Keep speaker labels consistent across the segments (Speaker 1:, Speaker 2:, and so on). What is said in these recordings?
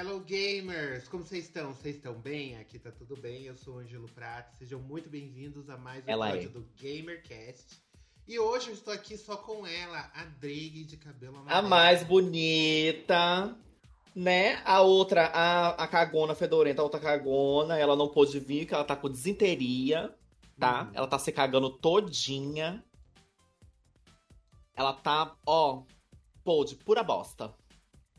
Speaker 1: Hello gamers, como vocês estão? Vocês estão bem? Aqui tá tudo bem. Eu sou o Ângelo Prato. Sejam muito bem-vindos a mais um episódio
Speaker 2: é.
Speaker 1: do GamerCast. E hoje eu estou aqui só com ela, a Drake de cabelo
Speaker 2: A
Speaker 1: amarelo.
Speaker 2: mais bonita, né? A outra, a, a cagona fedorenta, a outra cagona, ela não pôde vir, porque ela tá com desinteria, tá?
Speaker 1: Uhum.
Speaker 2: Ela tá se cagando todinha. Ela tá, ó, pô, de pura bosta.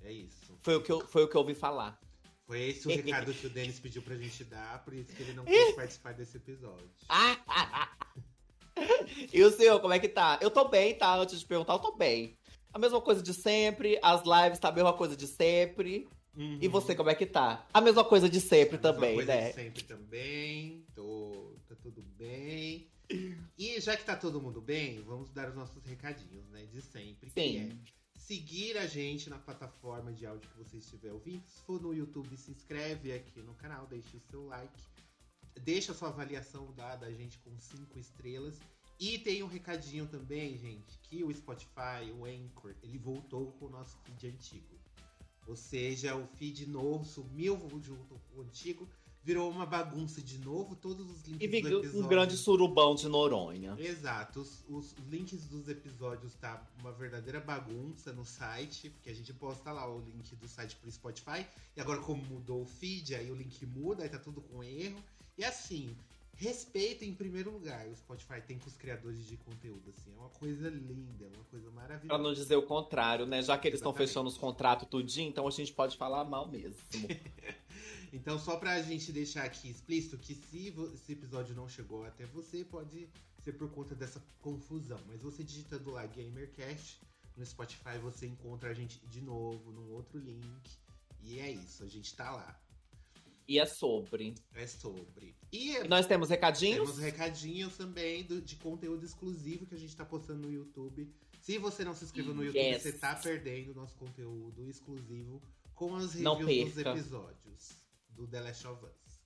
Speaker 1: É isso.
Speaker 2: Foi o que eu, foi o que eu ouvi falar.
Speaker 1: Foi esse o recado que o Denis pediu pra gente dar, por isso que ele não quis participar desse episódio.
Speaker 2: Ah, ah, ah. E o senhor, como é que tá? Eu tô bem, tá? Antes de perguntar, eu tô bem. A mesma coisa de sempre, as lives tá a mesma coisa de sempre.
Speaker 1: Uhum.
Speaker 2: E você, como é que tá? A mesma coisa de sempre
Speaker 1: A mesma
Speaker 2: também,
Speaker 1: coisa
Speaker 2: né?
Speaker 1: de sempre também. Tô, tá tudo bem. E já que tá todo mundo bem, vamos dar os nossos recadinhos, né? De sempre. Que
Speaker 2: Sim.
Speaker 1: é seguir a gente na plataforma de áudio que você estiver ouvindo. Se for no YouTube, se inscreve aqui no canal, deixe o seu like. Deixa a sua avaliação da, da gente com cinco estrelas. E tem um recadinho também, gente, que o Spotify, o Anchor, ele voltou com o nosso feed antigo. Ou seja, o feed novo sumiu junto com o antigo, virou uma bagunça de novo, todos os links
Speaker 2: E vi
Speaker 1: episódio.
Speaker 2: um grande surubão de Noronha.
Speaker 1: Exato, os, os links dos episódios tá uma verdadeira bagunça no site, porque a gente posta lá o link do site pro Spotify, e agora como mudou o feed, aí o link muda, aí tá tudo com erro. E assim, respeita em primeiro lugar, o Spotify tem com os criadores de conteúdo, assim, é uma coisa linda, é uma coisa
Speaker 2: Pra
Speaker 1: maravilhosa.
Speaker 2: não dizer o contrário, né? Já que eles estão fechando os contratos tudinho, então a gente pode falar mal mesmo.
Speaker 1: Então, só pra gente deixar aqui explícito que se esse episódio não chegou até você, pode ser por conta dessa confusão. Mas você digitando lá GamerCast no Spotify, você encontra a gente de novo num outro link. E é isso, a gente tá lá.
Speaker 2: E é sobre.
Speaker 1: É sobre. E
Speaker 2: nós temos recadinhos?
Speaker 1: temos recadinhos também do- de conteúdo exclusivo que a gente tá postando no YouTube. Se você não se inscreveu no YouTube,
Speaker 2: Yes.
Speaker 1: você tá perdendo nosso conteúdo exclusivo com as reviews dos episódios do The Last of Us.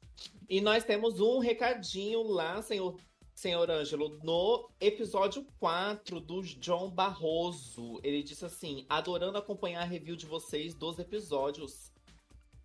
Speaker 2: E nós temos um recadinho lá, senhor, senhor Ângelo, no episódio 4 do John Barroso. Ele disse assim: adorando acompanhar a review de vocês dos episódios.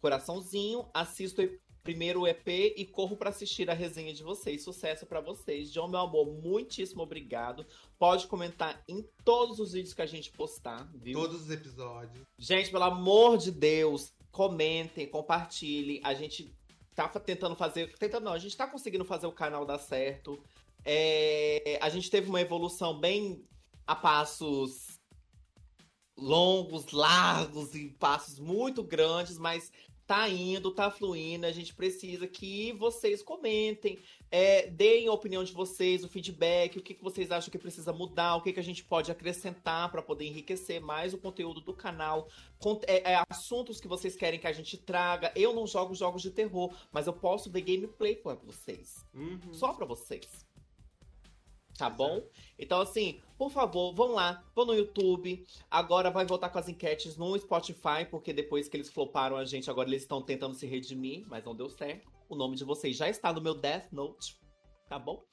Speaker 2: Coraçãozinho, assisto o primeiro EP e corro pra assistir a resenha de vocês. Sucesso pra vocês. John, meu amor, muitíssimo obrigado. Pode comentar em todos os vídeos que a gente postar, viu?
Speaker 1: Todos os episódios.
Speaker 2: Gente, pelo amor de Deus, comentem, compartilhem. A gente tá tentando fazer. Tentando não, a gente tá conseguindo fazer o canal dar certo. É, a gente teve uma evolução bem a passos longos, largos e passos muito grandes, mas tá indo, tá fluindo. A gente precisa que vocês comentem, é, deem a opinião de vocês, o feedback, o que, que vocês acham que precisa mudar, o que, que a gente pode acrescentar para poder enriquecer mais o conteúdo do canal, é, é, assuntos que vocês querem que a gente traga. Eu não jogo jogos de terror, mas eu posso ver gameplay para vocês,
Speaker 1: Uhum.
Speaker 2: só para vocês. Tá bom? Então, assim, por favor, vão lá, vão no YouTube. Agora vai voltar com as enquetes no Spotify, porque depois que eles floparam a gente, agora eles estão tentando se redimir, mas não deu certo. O nome de vocês já está no meu Death Note, tá bom?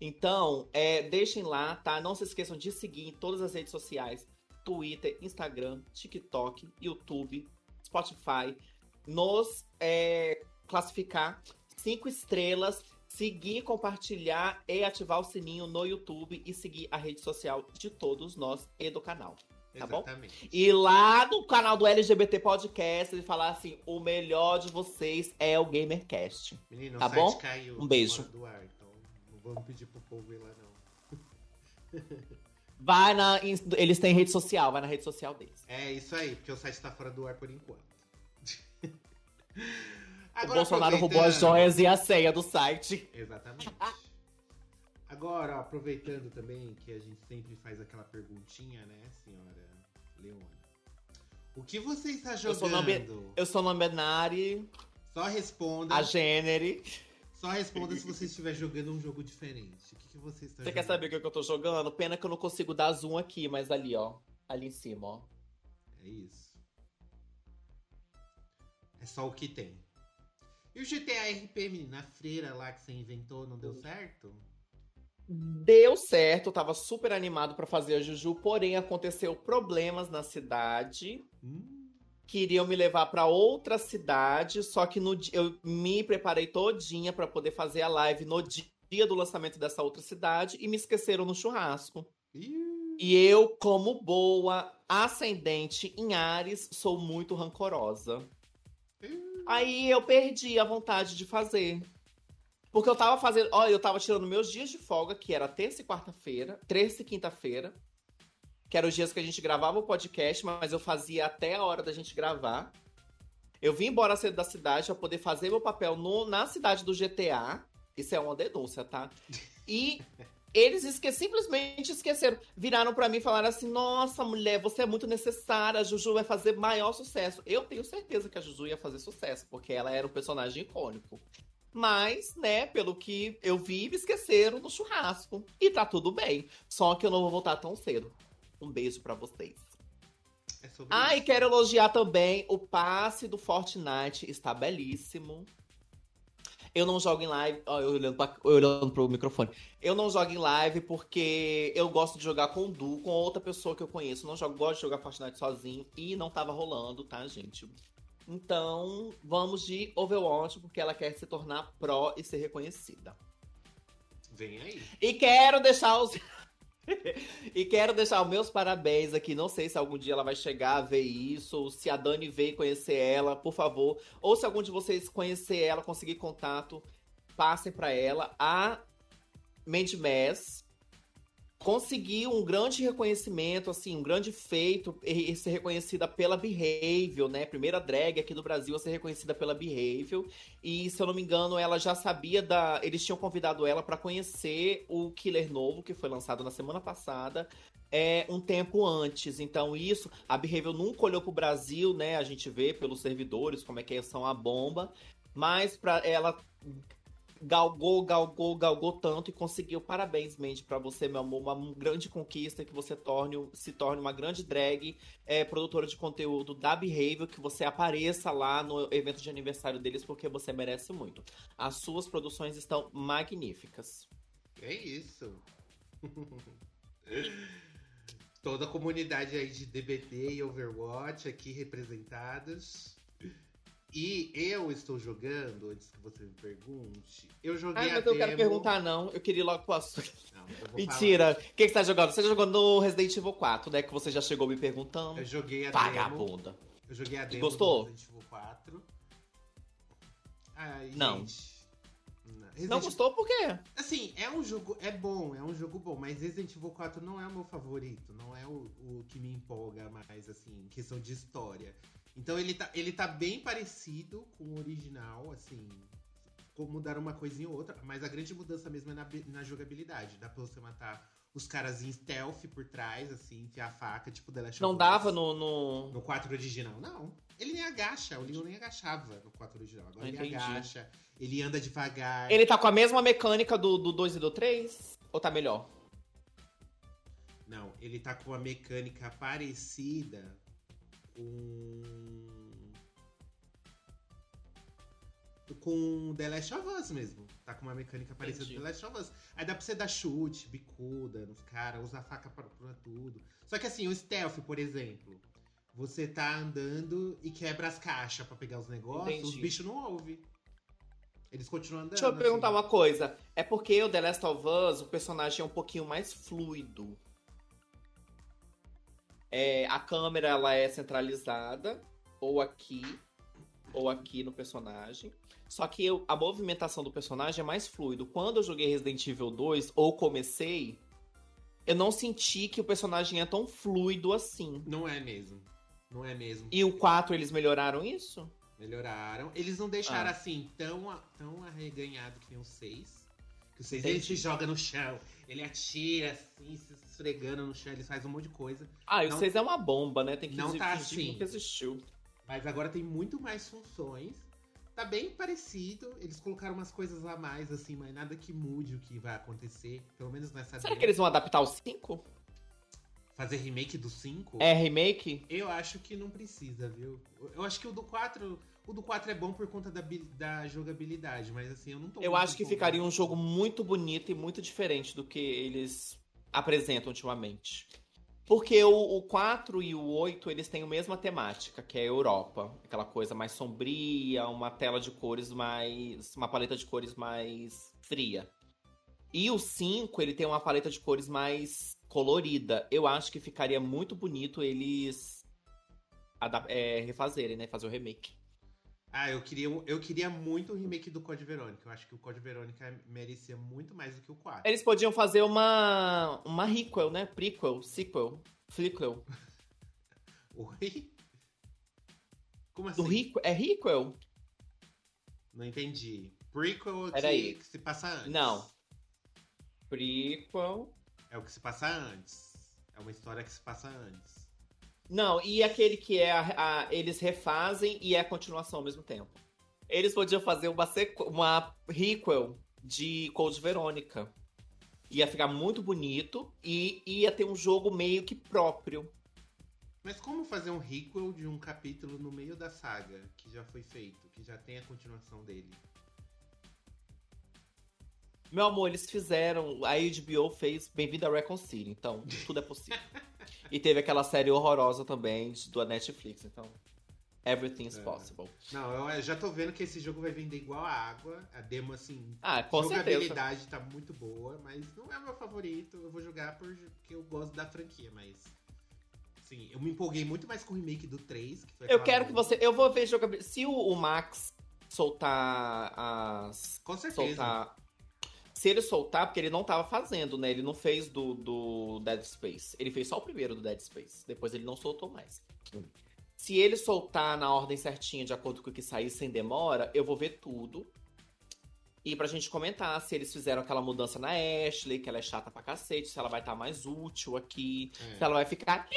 Speaker 2: Então, é, deixem lá, tá? Não se esqueçam de seguir em todas as redes sociais: Twitter, Instagram, TikTok, YouTube, Spotify. Nos é, classificar cinco estrelas, seguir, compartilhar e ativar o sininho no YouTube e seguir a rede social de todos nós e do canal. tá bom?
Speaker 1: Exatamente.
Speaker 2: E lá no canal do LGBT Podcast, ele falar assim: o melhor de vocês é o GamerCast.
Speaker 1: Menino,
Speaker 2: Tá
Speaker 1: o site
Speaker 2: bom?
Speaker 1: caiu
Speaker 2: Um beijo.
Speaker 1: do ar, então não vamos pedir pro povo ir lá, não.
Speaker 2: Vai na. Eles têm rede social, vai na rede social deles.
Speaker 1: É isso aí, porque o site tá fora do ar por enquanto.
Speaker 2: o Bolsonaro roubou as joias e a senha do site.
Speaker 1: Exatamente. Agora, aproveitando também que a gente sempre faz aquela perguntinha, né, senhora Leona? O que você está
Speaker 2: Eu sou
Speaker 1: jogando?
Speaker 2: Eu sou Nomenari,
Speaker 1: Só responda.
Speaker 2: a Gênere.
Speaker 1: Só responda se você estiver jogando um jogo diferente. O que, que você está
Speaker 2: Você
Speaker 1: jogando?
Speaker 2: quer saber o que que eu tô jogando? Pena que eu não consigo dar zoom aqui, mas ali, ó. Ali em cima, ó.
Speaker 1: É isso. É só o que tem. E o GTA RP, menina, a freira lá que você inventou, não deu certo?
Speaker 2: Deu certo, eu tava super animado pra fazer a Juju, porém aconteceu problemas na cidade.
Speaker 1: Hum,
Speaker 2: queriam me levar para outra cidade, só que no eu me preparei todinha para poder fazer a live no dia do lançamento dessa outra cidade e me esqueceram no churrasco. E eu, como boa ascendente em Ares, sou muito rancorosa. Aí eu perdi a vontade de fazer. Porque eu tava fazendo. Olha, eu tava tirando meus dias de folga, que era terça e quarta-feira, terça e quinta-feira que eram os dias que a gente gravava o podcast, mas eu fazia até a hora da gente gravar. Eu vim embora cedo da cidade para poder fazer meu papel no, na cidade do GTA. Isso é uma denúncia, tá? E eles esque simplesmente esqueceram. Viraram para mim e falaram assim: Nossa, mulher, você é muito necessária. A Juju vai fazer maior sucesso. Eu tenho certeza que a Juju ia fazer sucesso, porque ela era um personagem icônico. Mas, né, pelo que eu vi, me esqueceram no churrasco. E tá tudo bem. Só que eu não vou voltar tão cedo. Um beijo para vocês. É ah, isso. e quero elogiar também o passe do Fortnite, está belíssimo. Eu não jogo em live. Ó, eu olhando, pra, eu olhando pro microfone. Eu não jogo em live porque eu gosto de jogar com o Du, com outra pessoa que eu conheço. Não jogo, gosto de jogar Fortnite sozinho e não tava rolando, tá, gente? Então, vamos de Overwatch, porque ela quer se tornar pró e ser reconhecida.
Speaker 1: Vem aí.
Speaker 2: E quero deixar os. E quero deixar os meus parabéns aqui. Não sei se algum dia ela vai chegar a ver isso, ou se a Dani veio conhecer ela, por favor. Ou se algum de vocês conhecer ela, conseguir contato, passem para ela. A Mandy Mass conseguiu um grande reconhecimento, assim, um grande feito e ser reconhecida pela Behavior, né? Primeira drag aqui do Brasil a ser reconhecida pela Behavior. E se eu não me engano, ela já sabia da, eles tinham convidado ela para conhecer o Killer novo que foi lançado na semana passada. É um tempo antes, então isso a Behavior nunca olhou pro Brasil, né? A gente vê pelos servidores como é que são a bomba, mas para ela galgou, galgou, galgou tanto e conseguiu. Parabéns, Mandy, para você, meu amor. Uma grande conquista que você torne, se torne uma grande drag é, produtora de conteúdo da Behavior, que você apareça lá no evento de aniversário deles, porque você merece muito. As suas produções estão magníficas.
Speaker 1: É isso. Toda a comunidade aí de DBT e Overwatch aqui representadas. E eu estou jogando, antes que você me pergunte, eu joguei
Speaker 2: Ai,
Speaker 1: mas
Speaker 2: eu
Speaker 1: demo...
Speaker 2: quero perguntar, não. Eu queria ir logo pro assunto. Mentira. O que, que você tá jogando? Você tá jogando no Resident Evil 4, né? Que você já chegou me perguntando.
Speaker 1: Eu joguei a
Speaker 2: Vagabunda.
Speaker 1: demo. Eu joguei a demo
Speaker 2: Gostou?
Speaker 1: do Resident Evil 4. Ai,
Speaker 2: não.
Speaker 1: Gente,
Speaker 2: Resident... Não gostou por quê?
Speaker 1: Assim, é um jogo. É bom, é um jogo bom, mas Resident Evil 4 não é o meu favorito. Não é o, o que me empolga mais, assim, em questão de história. Então ele tá, ele tá bem parecido com o original, assim. Mudaram uma coisinha ou outra, mas a grande mudança mesmo é na, na jogabilidade. Dá pra você matar os caras em stealth por trás, assim, enfiar a faca, tipo The Last
Speaker 2: Não dava no, no.
Speaker 1: No 4 original, não. Ele nem agacha, o Leon nem agachava no 4 original. Agora ele agacha, ele anda devagar.
Speaker 2: Ele tá com a mesma mecânica do, do 2 e do 3? Ou tá melhor?
Speaker 1: Não, ele tá com a mecânica parecida com. Com The Last of Us mesmo. Tá com uma mecânica parecida com The Last of Us. Aí dá pra você dar chute, bicuda nos caras, usar faca pra, pra tudo. Só que assim, o stealth, por exemplo. Você tá andando e quebra as caixas para pegar os negócios, Entendi. os bichos não ouvem. Eles continuam andando.
Speaker 2: Deixa eu perguntar assim. uma coisa. É porque o The Last of Us, o personagem é um pouquinho mais fluido. É, a câmera ela é centralizada, ou aqui, ou aqui no personagem. Só que eu, a movimentação do personagem é mais fluido. Quando eu joguei Resident Evil 2, ou comecei, eu não senti que o personagem é tão fluido assim.
Speaker 1: Não é mesmo. Não é mesmo.
Speaker 2: E o 4, eles melhoraram isso?
Speaker 1: Melhoraram. Eles não deixaram ah. assim tão, tão arreganhado que nem o 6. Que o 6 ele se joga no chão, ele atira assim, se esfregando no chão, ele faz um monte de coisa.
Speaker 2: Ah, e o 6 é uma bomba, né? Tem que
Speaker 1: não tá assim.
Speaker 2: que existiu.
Speaker 1: Mas agora tem muito mais funções. Tá bem parecido. Eles colocaram umas coisas a mais, assim, mas nada que mude o que vai acontecer. Pelo menos nessa.
Speaker 2: Será que eles vão adaptar o 5?
Speaker 1: Fazer remake do 5?
Speaker 2: É, remake?
Speaker 1: Eu acho que não precisa, viu? Eu acho que o do 4. O do 4 é bom por conta da, da jogabilidade, mas assim, eu não tô.
Speaker 2: Eu acho que ficaria um jogo muito bonito e muito diferente do que eles apresentam ultimamente. Porque o, o 4 e o 8, eles têm a mesma temática, que é a Europa. Aquela coisa mais sombria, uma tela de cores mais. uma paleta de cores mais fria. E o 5, ele tem uma paleta de cores mais colorida. Eu acho que ficaria muito bonito eles é, refazerem, né? Fazer o remake.
Speaker 1: Ah, eu queria, eu queria muito o remake do Code Verônica. Eu acho que o Code Verônica merecia muito mais do que o 4.
Speaker 2: Eles podiam fazer uma uma requel, né? Prequel, sequel, fliquel.
Speaker 1: Oi? Como assim?
Speaker 2: Do requel, é requel?
Speaker 1: Não entendi. Prequel que, aí. que se passa antes.
Speaker 2: Não. Prequel.
Speaker 1: É o que se passa antes. É uma história que se passa antes.
Speaker 2: Não, e aquele que é a, a, eles refazem e é a continuação ao mesmo tempo. Eles podiam fazer uma, uma requel de Code Verônica. Ia ficar muito bonito e ia ter um jogo meio que próprio.
Speaker 1: Mas como fazer um requel de um capítulo no meio da saga que já foi feito, que já tem a continuação dele?
Speaker 2: Meu amor, eles fizeram. A HBO fez Bem-vindo a Recon City, então tudo é possível. e teve aquela série horrorosa também do Netflix, então. Everything's é. possible.
Speaker 1: Não, eu já tô vendo que esse jogo vai vender igual a água. A demo, assim.
Speaker 2: Ah, com
Speaker 1: jogabilidade certeza. tá muito boa, mas não é o meu favorito. Eu vou jogar porque eu gosto da franquia, mas. Sim, eu me empolguei muito mais com o remake do 3. Que
Speaker 2: eu quero que você. Eu vou ver jogabilidade. Se o, o Max soltar as.
Speaker 1: Com certeza. Soltar
Speaker 2: se ele soltar, porque ele não tava fazendo, né? Ele não fez do, do Dead Space. Ele fez só o primeiro do Dead Space. Depois ele não soltou mais. Se ele soltar na ordem certinha, de acordo com o que sair sem demora, eu vou ver tudo. E pra gente comentar se eles fizeram aquela mudança na Ashley, que ela é chata pra cacete, se ela vai estar tá mais útil aqui, é. se ela vai ficar.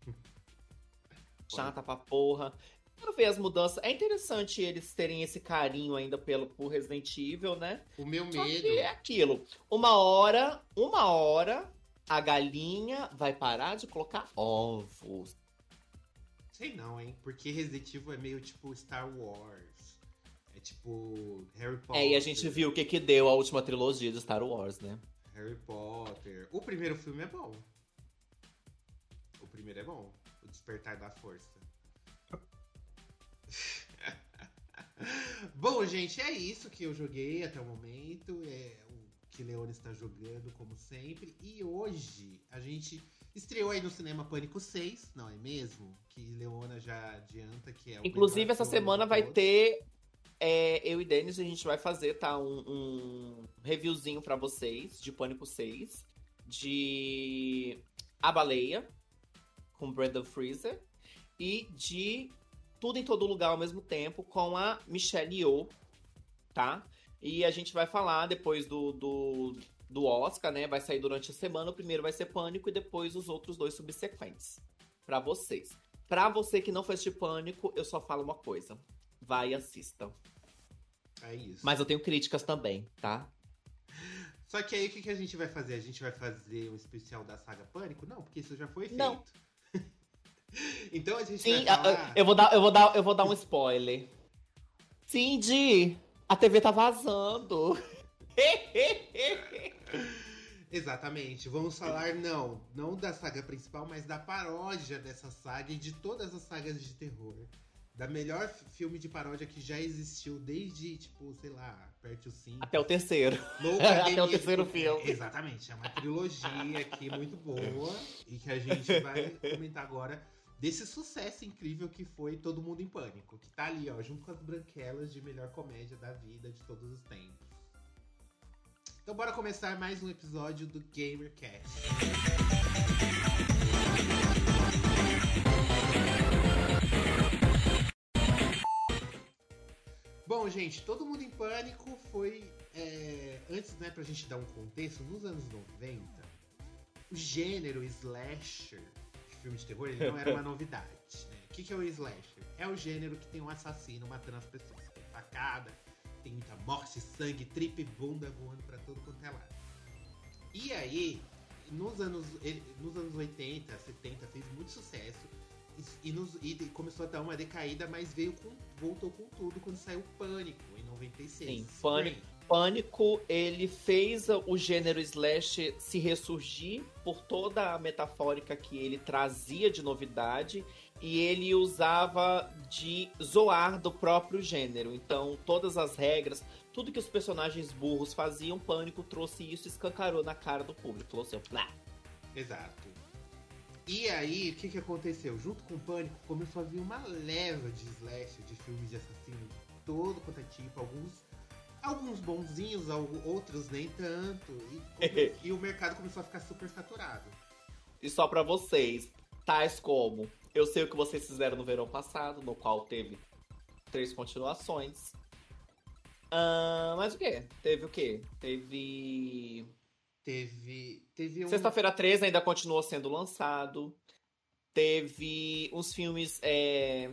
Speaker 2: chata pra porra. Quero ver as mudanças. É interessante eles terem esse carinho ainda pelo, por Resident Evil, né?
Speaker 1: O meu
Speaker 2: Só
Speaker 1: medo.
Speaker 2: é aquilo. Uma hora, uma hora, a galinha vai parar de colocar ovos.
Speaker 1: Sei não, hein? Porque Resident Evil é meio tipo Star Wars. É tipo Harry Potter.
Speaker 2: É, e a gente viu o que que deu a última trilogia de Star Wars, né?
Speaker 1: Harry Potter. O primeiro filme é bom. O primeiro é bom. O Despertar da Força. Bom, gente, é isso que eu joguei até o momento. É o que Leone está jogando, como sempre. E hoje a gente estreou aí no cinema Pânico 6, não é mesmo? Que Leona já adianta que é o
Speaker 2: Inclusive, essa semana vai ter. É, eu e Denis, a gente vai fazer, tá? Um, um reviewzinho para vocês de Pânico 6, de A Baleia, com Brandon Freezer, e de tudo em todo lugar ao mesmo tempo com a Michelle Yeoh, tá? E a gente vai falar depois do, do, do Oscar, né? Vai sair durante a semana. O primeiro vai ser Pânico e depois os outros dois subsequentes para vocês. Para você que não fez de Pânico, eu só falo uma coisa: vai e assista.
Speaker 1: É isso.
Speaker 2: Mas eu tenho críticas também, tá?
Speaker 1: Só que aí o que, que a gente vai fazer? A gente vai fazer um especial da saga Pânico? Não, porque isso já foi feito.
Speaker 2: Não.
Speaker 1: Então a gente
Speaker 2: Sim,
Speaker 1: vai falar...
Speaker 2: eu vou dar, eu vou dar, eu vou dar um spoiler. Cindy, a TV tá vazando.
Speaker 1: Exatamente. Vamos falar não, não da saga principal, mas da paródia dessa saga e de todas as sagas de terror. Da melhor filme de paródia que já existiu desde, tipo, sei lá, perto o 5.
Speaker 2: Até o terceiro. Até o terceiro filme.
Speaker 1: Exatamente. É uma trilogia aqui muito boa e que a gente vai comentar agora desse sucesso incrível que foi Todo Mundo em Pânico, que tá ali, ó, junto com as branquelas de melhor comédia da vida de todos os tempos. Então bora começar mais um episódio do GamerCast. Bom, gente, Todo Mundo em Pânico foi. É, antes, né, pra gente dar um contexto, nos anos 90, o gênero slasher filme de terror, ele não era uma novidade. Né? O que, que é o slasher? É o gênero que tem um assassino matando as pessoas. Tem facada, tem muita morte, sangue, tripe, bunda voando pra todo quanto é lado. E aí, nos anos, nos anos 80, 70, fez muito sucesso. e, nos, e começou a dar uma decaída, mas veio com, voltou com tudo quando saiu Pânico, em 96. Sim,
Speaker 2: Pânico. Pânico, ele fez o gênero slash se ressurgir por toda a metafórica que ele trazia de novidade e ele usava de zoar do próprio gênero. Então, todas as regras, tudo que os personagens burros faziam, Pânico trouxe isso e escancarou na cara do público. Falou assim, Plá.
Speaker 1: Exato. E aí, o que, que aconteceu? Junto com o Pânico, começou a vir uma leva de slash, de filmes de assassino todo quanto é tipo, alguns alguns bonzinhos, outros nem tanto. E, e, o mercado começou a ficar super saturado.
Speaker 2: E só para vocês, tais como Eu sei o que vocês fizeram no verão passado, no qual teve três continuações. Uh, mas o que? Teve o quê? Teve.
Speaker 1: Teve. Teve um...
Speaker 2: Sexta-feira 13 ainda continuou sendo lançado. Teve uns filmes. É...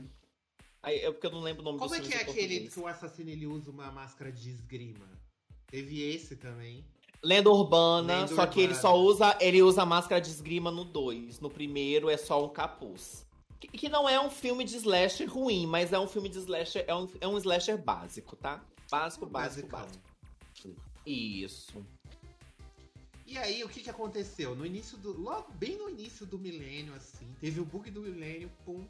Speaker 2: Aí, é porque eu não lembro o nome
Speaker 1: Como é que é aquele que o assassino ele usa uma máscara de esgrima? Teve esse também.
Speaker 2: Lenda urbana, Lenda só urbana. que ele só usa. Ele usa máscara de esgrima no 2. No primeiro é só um capuz. Que, que, não é um filme de slasher ruim, mas é um filme de slasher. É um, é um slasher básico, tá? Básico, básico, básico. Isso.
Speaker 1: E aí, o que que aconteceu? No início do. Logo, bem no início do milênio, assim, teve o bug do milênio, pum.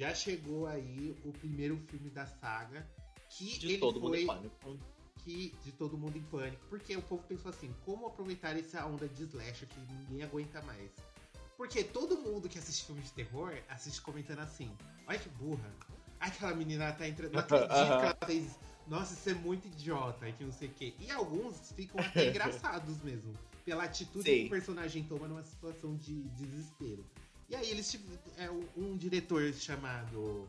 Speaker 1: Já chegou aí o primeiro filme da saga. Que
Speaker 2: de
Speaker 1: ele
Speaker 2: todo
Speaker 1: foi,
Speaker 2: mundo em pânico.
Speaker 1: Que, de todo mundo em pânico. Porque o povo pensou assim, como aproveitar essa onda de slasher que ninguém aguenta mais. Porque todo mundo que assiste filme de terror assiste comentando assim. Olha que burra. Aquela menina tá entrando. Não acredito que ela fez nossa, isso é muito idiota, e que não sei o quê. E alguns ficam até engraçados mesmo, pela atitude Sim. que o personagem toma numa situação de desespero. E aí eles é um diretor chamado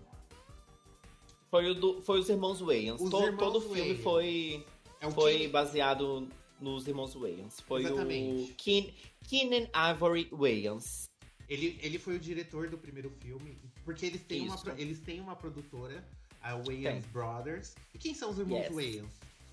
Speaker 2: foi o do, foi os irmãos Wayans. Os todo, irmãos todo o filme Wayans. foi é foi baseado nos irmãos Wayans. Foi Exatamente. o Keen, Keenan Ivory Wayans.
Speaker 1: Ele, ele foi o diretor do primeiro filme, porque eles têm, uma, eles têm uma produtora a Wayans Brothers. E quem são os irmãos yes. Wayans?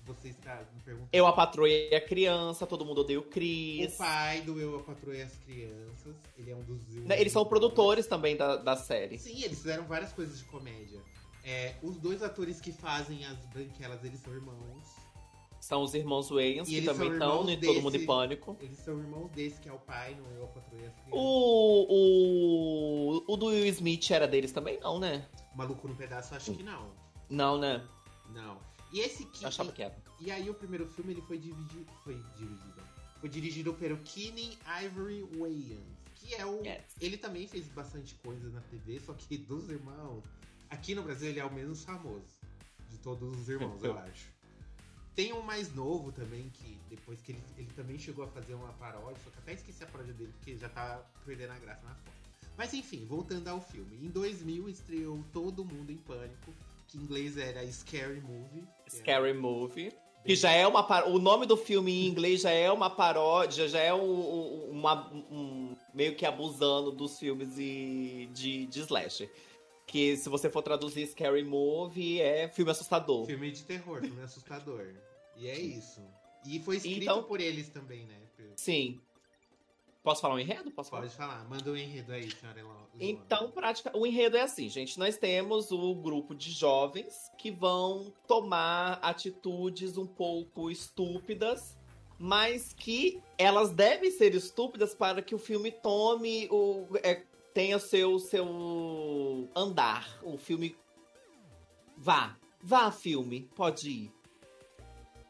Speaker 1: Você está me perguntando.
Speaker 2: Eu, a patroa e a criança, todo mundo odeia o Chris.
Speaker 1: O pai do Eu, a patroa e as crianças. Ele é um dos.
Speaker 2: Eles são produtores também da, da série.
Speaker 1: Sim, eles fizeram várias coisas de comédia. É, os dois atores que fazem as branquelas, eles são irmãos.
Speaker 2: São os irmãos Wayans, que também estão em Todo Mundo em Pânico.
Speaker 1: Eles são irmãos desse, que é o pai no Eu, a crianças.
Speaker 2: O, o, o do Will Smith era deles também, não, né?
Speaker 1: Maluco no Pedaço, acho que não.
Speaker 2: Não, né?
Speaker 1: Não. E esse que.
Speaker 2: Achava que era.
Speaker 1: E aí o primeiro filme ele foi dividido. Foi dividido. Foi dirigido pelo Keenan Ivory Wayans. Que é o. Yes. Ele também fez bastante coisa na TV, só que dos irmãos. Aqui no Brasil ele é o menos famoso. De todos os irmãos, eu acho. Tem um mais novo também, que depois que ele, ele também chegou a fazer uma paródia, só que até esqueci a paródia dele, porque já tá perdendo a graça na foto. Mas enfim, voltando ao filme. Em 2000 estreou Todo Mundo em Pânico, que em inglês era Scary Movie.
Speaker 2: Scary Movie. Que já é uma par... O nome do filme em inglês já é uma paródia, já é um, uma, um meio que abusando dos filmes de, de, de slasher. Que se você for traduzir Scary Movie, é filme assustador.
Speaker 1: Filme de terror, filme assustador. E é isso. E foi escrito então, por eles também, né?
Speaker 2: Sim. Posso falar um enredo? Posso
Speaker 1: Pode falar? falar. Manda um enredo aí, senhora.
Speaker 2: Então, prática, o enredo é assim, gente. Nós temos o grupo de jovens que vão tomar atitudes um pouco estúpidas, mas que elas devem ser estúpidas para que o filme tome o. É, tenha seu, seu andar. O filme. Vá. Vá, filme. Pode ir.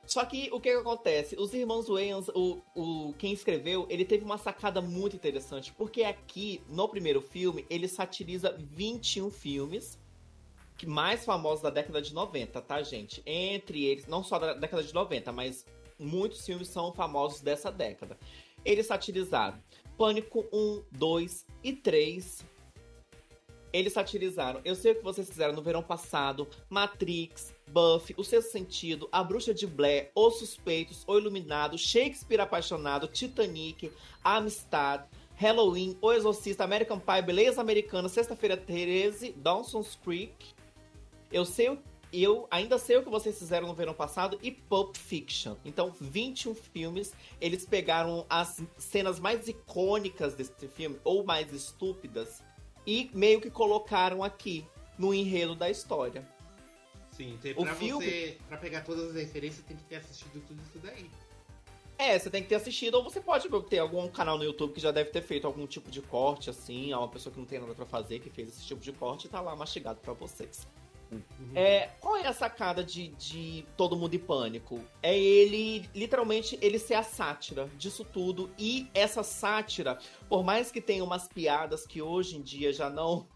Speaker 2: Só que o que, acontece? Os irmãos Wayans, o, o, quem escreveu, ele teve uma sacada muito interessante. Porque aqui, no primeiro filme, ele satiriza 21 filmes mais famosos da década de 90, tá, gente? Entre eles, não só da década de 90, mas muitos filmes são famosos dessa década. Eles satirizaram Pânico 1, 2 e 3, eles satirizaram. Eu sei o que vocês fizeram no verão passado. Matrix, Buffy, O Sexto Sentido, A Bruxa de Blair, Os Suspeitos, O Iluminado, Shakespeare Apaixonado, Titanic, Amistad, Halloween, O Exorcista, American Pie, Beleza Americana, Sexta-feira 13, Dawson's Creek. Eu sei eu ainda sei o que vocês fizeram no verão passado e Pulp Fiction. Então, 21 filmes, eles pegaram as cenas mais icônicas desse filme, ou mais estúpidas, e meio que colocaram aqui no enredo da história.
Speaker 1: Sim, tem,
Speaker 2: O
Speaker 1: pra
Speaker 2: filme-
Speaker 1: você. Pra pegar todas as referências, tem que ter assistido tudo isso daí.
Speaker 2: É, você tem que ter assistido, ou você pode ter algum canal no YouTube que já deve ter feito algum tipo de corte, assim, a uma pessoa que não tem nada pra fazer, que fez esse tipo de corte e tá lá mastigado pra vocês. É, qual é a sacada de, de Todo Mundo em Pânico? É ele, literalmente, ele ser a sátira disso tudo. E essa sátira, por mais que tenha umas piadas que hoje em dia já não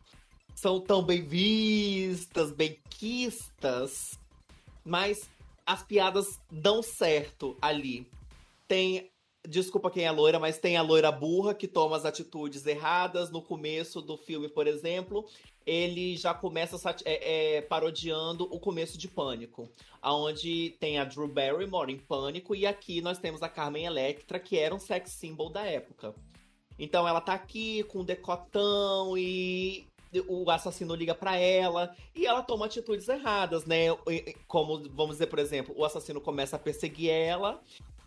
Speaker 2: são tão bem vistas, bem quistas, mas as piadas dão certo ali. Tem. Desculpa quem é loira, mas tem a loira burra que toma as atitudes erradas. No começo do filme, por exemplo, ele já começa é, é, parodiando o começo de Pânico. Onde tem a Drew Barrymore em Pânico, e aqui nós temos a Carmen Electra, que era um sex symbol da época. Então ela tá aqui com um decotão e o assassino liga pra ela e ela toma atitudes erradas, né? Como, vamos dizer, por exemplo, o assassino começa a perseguir ela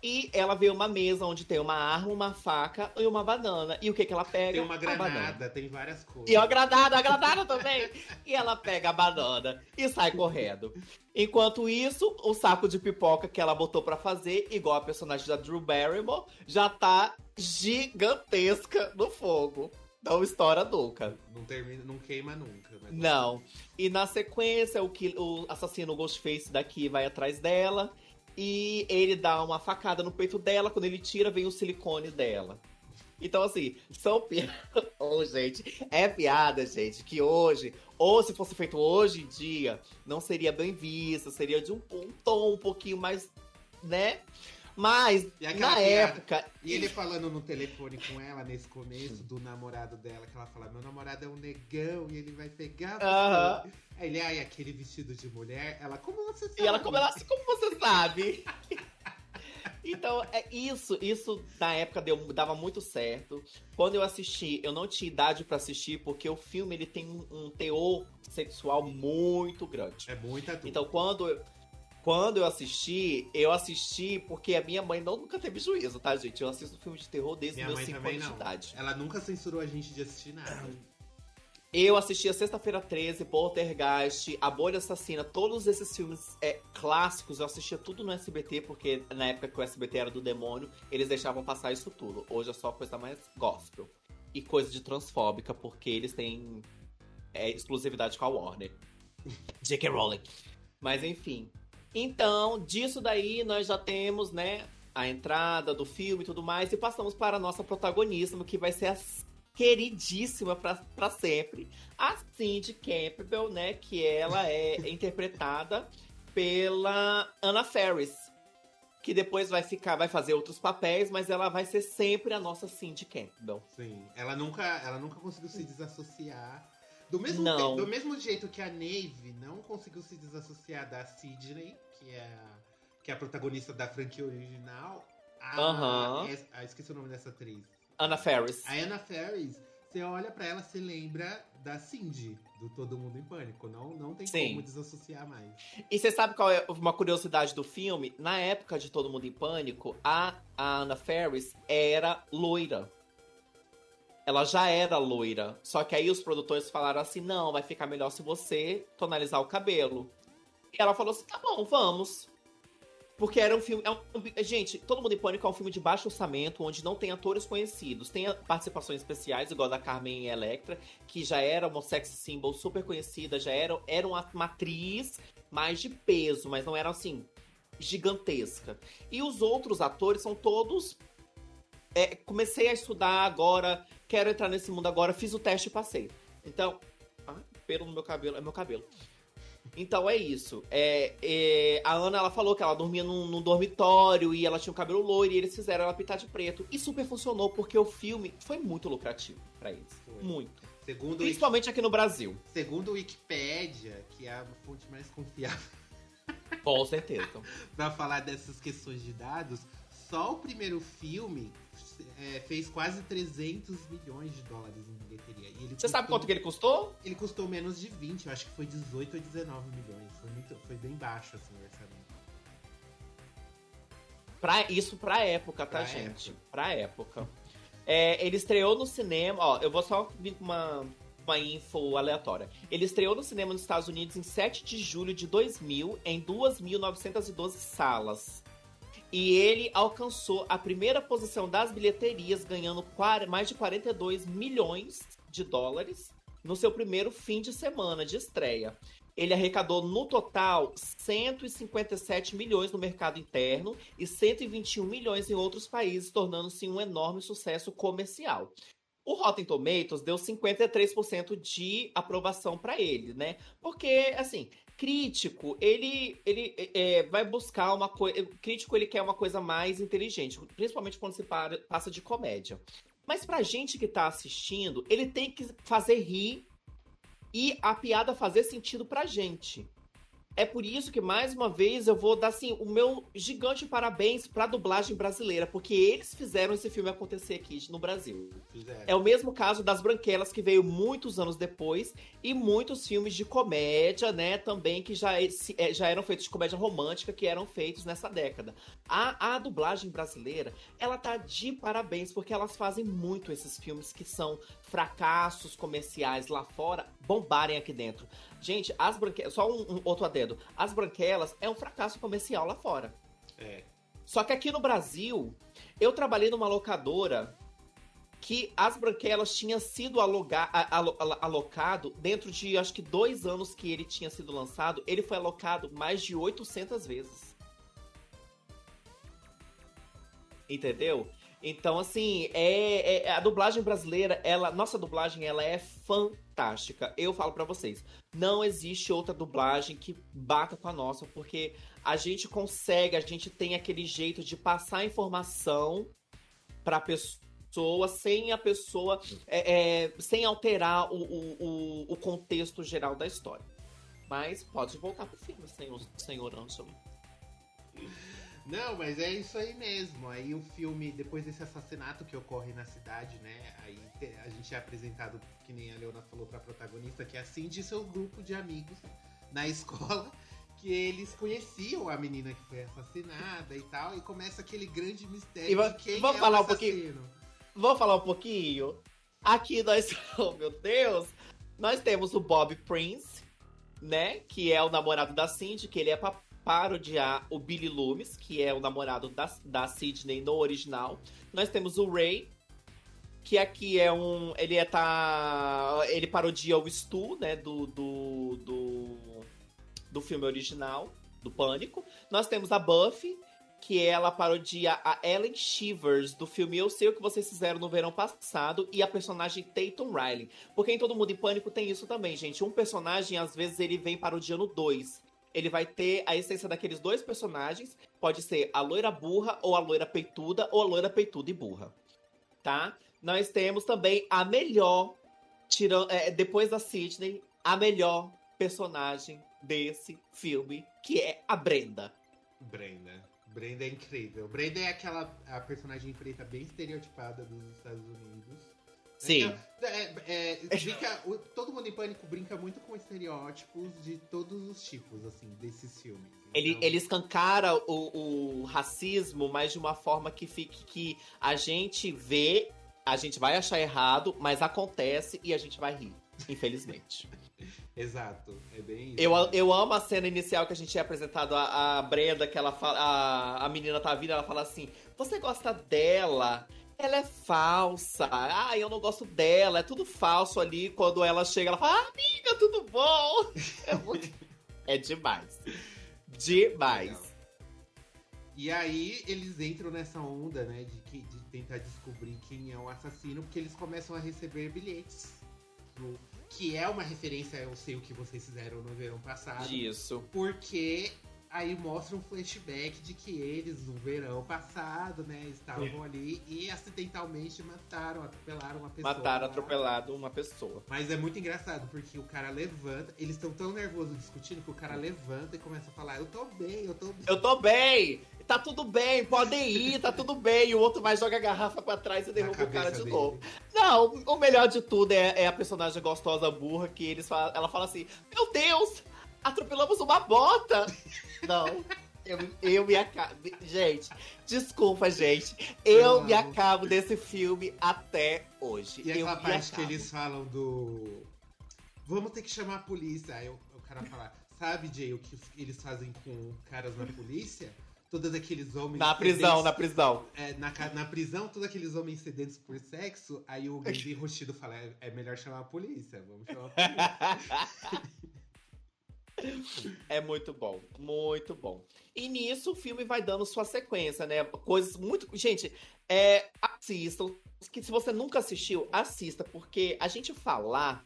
Speaker 2: e ela vê uma mesa onde tem uma arma, uma faca e uma banana. E o que que ela pega?
Speaker 1: Tem uma granada, tem várias coisas.
Speaker 2: E uma granada, a granada também. E ela pega a banana e sai correndo. Enquanto isso, o saco de pipoca que ela botou pra fazer, igual a personagem da Drew Barrymore, já tá gigantesca no fogo. Não estoura nunca.
Speaker 1: Não, termina, não queima nunca. né?
Speaker 2: Não. E na sequência, o, que, o assassino Ghostface daqui vai atrás dela. E ele dá uma facada no peito dela. Quando ele tira, vem o silicone dela. Então, assim, são piadas. Ô, gente, é piada, gente, que hoje, ou se fosse feito hoje em dia, não seria bem vista, seria de um, um tom um pouquinho mais, né? Mas,
Speaker 1: E
Speaker 2: na
Speaker 1: piada?
Speaker 2: época.
Speaker 1: E ele falando no telefone com ela nesse começo do namorado dela, que ela fala: Meu namorado é um negão e ele vai pegar você.
Speaker 2: Aham.
Speaker 1: Aí ele, ai, aquele vestido de mulher. Ela, como você sabe?
Speaker 2: E ela, como, ela, como você sabe? então, é isso, isso na época deu, dava muito certo. Quando eu assisti, eu não tinha idade pra assistir, porque o filme ele tem um, um teor sexual muito grande.
Speaker 1: É muita dúvida.
Speaker 2: Então, quando eu, quando eu assisti, eu assisti porque a minha mãe não, nunca teve juízo, tá, gente? Eu assisto filme de terror desde meus
Speaker 1: mãe
Speaker 2: 5
Speaker 1: também
Speaker 2: anos de idade.
Speaker 1: Ela nunca censurou a gente de assistir nada.
Speaker 2: Eu assisti a Sexta-feira 13, Poltergeist, A Bolha Assassina, todos esses filmes é, clássicos, eu assistia tudo no SBT, porque na época que o SBT era do demônio, eles deixavam passar isso tudo. Hoje é só coisa mais gospel. E coisa de transfóbica, porque eles têm é, exclusividade com a Warner. J.K. Rowling. Mas enfim. Então, disso daí nós já temos, né, a entrada do filme e tudo mais, e passamos para a nossa protagonista, que vai ser a queridíssima pra sempre, a Cindy Campbell, né? Que ela é interpretada pela Anna Ferris. Que depois vai ficar, vai fazer outros papéis, mas ela vai ser sempre a nossa Cindy Campbell.
Speaker 1: Sim. Ela nunca, ela nunca conseguiu se desassociar. Do mesmo,
Speaker 2: Não.
Speaker 1: te- do mesmo jeito que a Nave não conseguiu se desassociar da Sidney, que é a, que é a protagonista da franquia original. A,
Speaker 2: Aham.
Speaker 1: es- ah, esqueci o nome dessa atriz.
Speaker 2: Anna Ferris.
Speaker 1: A Anna Ferris, você olha pra ela, você lembra da Cindy, do Todo Mundo em Pânico. Não, não tem
Speaker 2: Sim.
Speaker 1: como desassociar mais.
Speaker 2: E você sabe qual é uma curiosidade do filme? Na época de Todo Mundo em Pânico, a, a Anna Ferris era loira. Ela já era loira. Só que aí os produtores falaram assim: não, vai ficar melhor se você tonalizar o cabelo. Ela falou assim: tá bom, vamos. Porque era um filme. é um- gente, Todo Mundo em Pânico é um filme de baixo orçamento, onde não tem atores conhecidos. Tem participações especiais, igual a da Carmen Electra, que já era uma sex symbol super conhecida, já era, era uma, uma atriz mais de peso, mas não era assim, gigantesca. E os outros atores são todos. é, comecei a estudar agora, quero entrar nesse mundo agora, fiz o teste e passei. Então. Ai, pelo no meu cabelo, é meu cabelo. Então é isso. É, é, a Ana ela falou que ela dormia num, num dormitório e ela tinha o cabelo loiro e eles fizeram ela pintar de preto. E super funcionou porque o filme foi muito lucrativo pra eles.
Speaker 1: Foi.
Speaker 2: Muito.
Speaker 1: Segundo, Wiki-
Speaker 2: Principalmente aqui no Brasil.
Speaker 1: segundo o Wikipedia, que é a fonte mais confiável
Speaker 2: Com certeza.
Speaker 1: pra falar dessas questões de dados, só o primeiro filme é, fez quase 300 milhões de dólares em bilheteria. E ele
Speaker 2: Você sabe
Speaker 1: custou-
Speaker 2: quanto que ele custou?
Speaker 1: Ele custou menos de 20, eu acho que foi 18 ou 19 milhões. Foi, muito, foi bem baixo assim, o orçamento.
Speaker 2: Pra, isso pra época, tá,
Speaker 1: Pra
Speaker 2: gente?
Speaker 1: época.
Speaker 2: Pra época. É, ele estreou no cinema, ó, eu vou só vir com uma, uma info aleatória. Ele estreou no cinema nos Estados Unidos em 7 de julho de 2000, em 2.912 salas. E ele alcançou a primeira posição das bilheterias, ganhando mais de 42 milhões de dólares no seu primeiro fim de semana de estreia. Ele arrecadou no total 157 milhões no mercado interno e 121 milhões em outros países, tornando-se um enorme sucesso comercial. O Rotten Tomatoes deu 53% de aprovação para ele, né? Porque, assim, crítico, ele, ele é, vai buscar uma coisa. Crítico, ele quer uma coisa mais inteligente, principalmente quando se para, passa de comédia. Mas pra gente que tá assistindo, ele tem que fazer rir e a piada fazer sentido pra gente. É por isso que, mais uma vez, eu vou dar assim, o meu gigante parabéns pra dublagem brasileira, porque eles fizeram esse filme acontecer aqui no Brasil. Fizeram. É o mesmo caso das Branquelas, que veio muitos anos depois, e muitos filmes de comédia, né, também, que já, é, já eram feitos de comédia romântica, que eram feitos nessa década. A, a dublagem brasileira, ela tá de parabéns, porque elas fazem muito esses filmes que são fracassos comerciais lá fora bombarem aqui dentro. Gente, as branquelas. Só um, um, outro adendo. As branquelas é um fracasso comercial lá fora.
Speaker 1: É.
Speaker 2: Só que aqui no Brasil, eu trabalhei numa locadora que as branquelas tinham sido alugar, alo, alocado dentro de acho que dois anos que ele tinha sido lançado, ele foi alocado mais de 800 vezes. Entendeu? Então, assim, é, é, a dublagem brasileira, ela, nossa dublagem, ela é fantástica. Eu falo para vocês, não existe outra dublagem que bata com a nossa, porque a gente consegue, a gente tem aquele jeito de passar informação pra pessoa sem a pessoa, é, é, sem alterar o, o, o, contexto geral da história. Mas pode voltar pro filme, senhor, senhor Anselmo.
Speaker 1: Não, mas é isso aí mesmo. Aí o filme, depois desse assassinato que ocorre na cidade, né? Aí a gente é apresentado, que nem a Leona falou pra protagonista, que é assim de seu grupo de amigos na escola, que eles conheciam a menina que foi assassinada e tal, e começa aquele grande mistério e de quem vamos é falar o um pouquinho.
Speaker 2: Vamos falar um pouquinho? Aqui nós, oh meu Deus, nós temos o Bob Prince, né? Que é o namorado da Cindy, que ele é papai parodiar o Billy Loomis, que é o namorado da, da Sidney no original. Nós temos o Ray, que aqui é um. Ele é tá. Ele parodia o Stu, né? Do, do, do, do filme original, do Pânico. Nós temos a Buffy, que ela parodia a Ellen Shivers do filme Eu Sei O Que Vocês Fizeram no Verão Passado e a personagem Tatum Riley. Porque em Todo Mundo em Pânico tem isso também, gente. Um personagem, às vezes, ele vem parodiando dois ele vai ter a essência daqueles dois personagens. Pode ser a loira burra, ou a loira peituda, ou a loira peituda e burra. Tá? Nós temos também a melhor, é, depois da Sidney, a melhor personagem desse filme, que é a Brenda.
Speaker 1: Brenda. Brenda é incrível. Brenda é aquela a personagem preta bem estereotipada dos Estados Unidos.
Speaker 2: Sim.
Speaker 1: Então, é, é, brinca, todo mundo em pânico brinca muito com estereótipos de todos os tipos, assim, desses filmes. Então...
Speaker 2: Ele, ele escancara o, o racismo, mas de uma forma que fique que a gente vê, a gente vai achar errado, mas acontece e a gente vai rir, infelizmente.
Speaker 1: Exato, é bem isso.
Speaker 2: Eu, eu amo a cena inicial que a gente é apresentado a, a Brenda, que ela fala. A, a menina tá vindo, ela fala assim: Você gosta dela? Ela é falsa. Ah, eu não gosto dela. É tudo falso ali. Quando ela chega, ela fala, ah, amiga, tudo bom? É, muito... é demais. Demais. Legal.
Speaker 1: E aí eles entram nessa onda, né, de, que, de tentar descobrir quem é o assassino, porque eles começam a receber bilhetes. Que é uma referência, eu sei o que vocês fizeram no verão passado.
Speaker 2: Isso.
Speaker 1: Porque Aí mostra um flashback de que eles, no verão passado, né, estavam ali e acidentalmente mataram, atropelaram uma pessoa.
Speaker 2: Mataram, atropelado uma pessoa.
Speaker 1: Mas é muito engraçado, porque o cara levanta, eles estão tão nervosos discutindo que o cara levanta e começa a falar: Eu tô bem, eu tô bem.
Speaker 2: Eu tô bem! Tá tudo bem, podem ir, tá tudo bem. E o outro vai joga a garrafa pra trás e derruba o cara de dele. novo. Não, o melhor de tudo é, é a personagem gostosa burra que eles ela fala assim: Meu Deus! Atropelamos uma bota. Não. Eu, eu me acabo. Gente, desculpa, gente. Eu me acabo desse filme até hoje.
Speaker 1: E
Speaker 2: eu
Speaker 1: aquela parte que eles falam do. vamos ter que chamar a polícia. Aí o, o cara fala, sabe, Jay, o que eles fazem com caras na polícia? Todos aqueles homens.
Speaker 2: Na prisão, na prisão.
Speaker 1: É, na, na prisão, todos aqueles homens sedentos por sexo. Aí o Genji Roshido fala: é, é, melhor chamar a polícia. Vamos chamar a polícia.
Speaker 2: É muito bom, muito bom. E nisso o filme vai dando sua sequência, né? Coisas muito. Gente, é, assistam. Que se você nunca assistiu, assista, porque a gente falar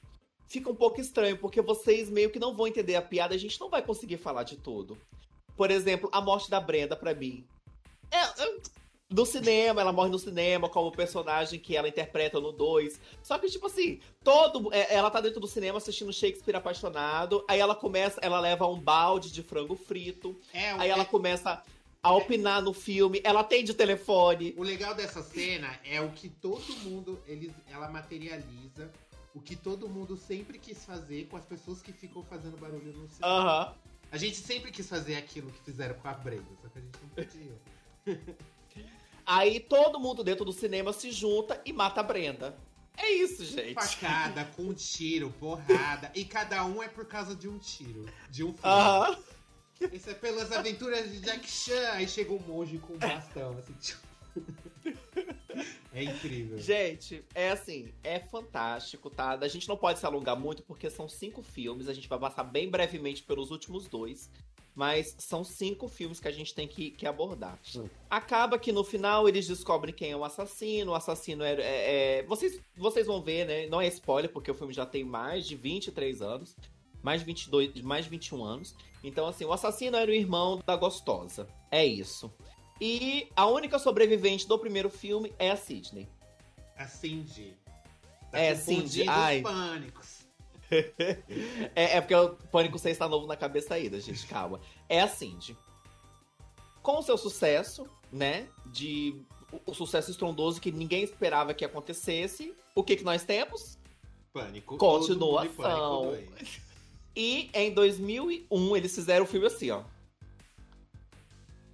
Speaker 2: fica um pouco estranho, porque vocês meio que não vão entender a piada, a gente não vai conseguir falar de tudo. Por exemplo, a morte da Brenda, pra mim. É, é, no cinema, ela morre no cinema como personagem que ela interpreta no 2. Só que, tipo assim, todo. É, ela tá dentro do cinema assistindo Shakespeare apaixonado. Aí ela começa, ela leva um balde de frango frito. É, aí ela começa a opinar no filme, ela atende o telefone.
Speaker 1: O legal dessa cena é o que todo mundo. Eles, ela materializa o que todo mundo sempre quis fazer com as pessoas que ficam fazendo barulho no cinema.
Speaker 2: Aham.
Speaker 1: A gente sempre quis fazer aquilo que fizeram com a Brenda, só que a gente não podia.
Speaker 2: Aí todo mundo dentro do cinema se junta e mata a Brenda. É isso, gente.
Speaker 1: Facada, com tiro, porrada. E cada um é por causa de um tiro. De um filme.
Speaker 2: Aham.
Speaker 1: Isso é pelas aventuras de Jack Chan. Aí chega um monge com um bastão, assim. É incrível.
Speaker 2: Gente, é assim, é fantástico, tá? A gente não pode se alongar muito porque são cinco filmes, a gente vai passar bem brevemente pelos últimos dois. Mas são cinco filmes que a gente tem que, que abordar. Acaba que no final eles descobrem quem é o assassino. O assassino é. é, é... Vocês, vocês vão ver, né? Não é spoiler, porque o filme já tem mais de 23 anos. Mais de 22, mais de 21 anos. Então, assim, o assassino era o irmão da gostosa. É isso. E a única sobrevivente do primeiro filme é a Sidney.
Speaker 1: A Cindy. Tá
Speaker 2: é, Cindy. Ai.
Speaker 1: pânicos.
Speaker 2: É, é, porque o Pânico 6 está novo na cabeça ainda, gente, calma. É a Cindy. Com o seu sucesso, né, de o, o sucesso estrondoso que ninguém esperava que acontecesse, o que que nós temos?
Speaker 1: Pânico.
Speaker 2: Continuação. E em 2001 eles fizeram o filme assim, ó.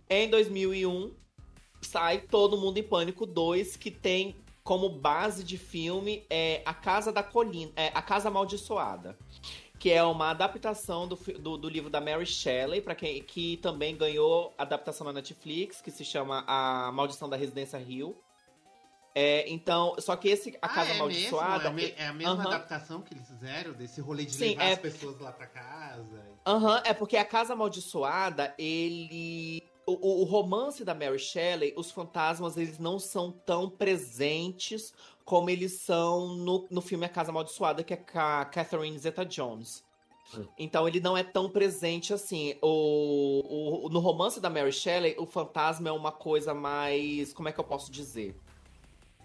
Speaker 2: Em 2001, sai Todo Mundo em Pânico 2, que tem como base de filme é A Casa da Colina, é A Casa Amaldiçoada, que é uma adaptação do, do, do livro da Mary Shelley, para quem que também ganhou adaptação na Netflix, que se chama A Maldição da Residência Rio. É, então, só que esse A Casa
Speaker 1: ah, é
Speaker 2: Amaldiçoada.
Speaker 1: Mesmo? É, é, a mesma uh -huh. adaptação que eles fizeram desse rolê de
Speaker 2: Sim,
Speaker 1: levar
Speaker 2: é...
Speaker 1: as pessoas lá pra casa.
Speaker 2: Aham, uh -huh, é porque a Casa Amaldiçoada, ele o, o, romance da Mary Shelley, os fantasmas eles não são tão presentes como eles são no, no filme A Casa Amaldiçoada, que é com a Catherine Zeta-Jones. Então ele não é tão presente assim. O, o, no romance da Mary Shelley, o fantasma é uma coisa mais. Como é que eu posso dizer?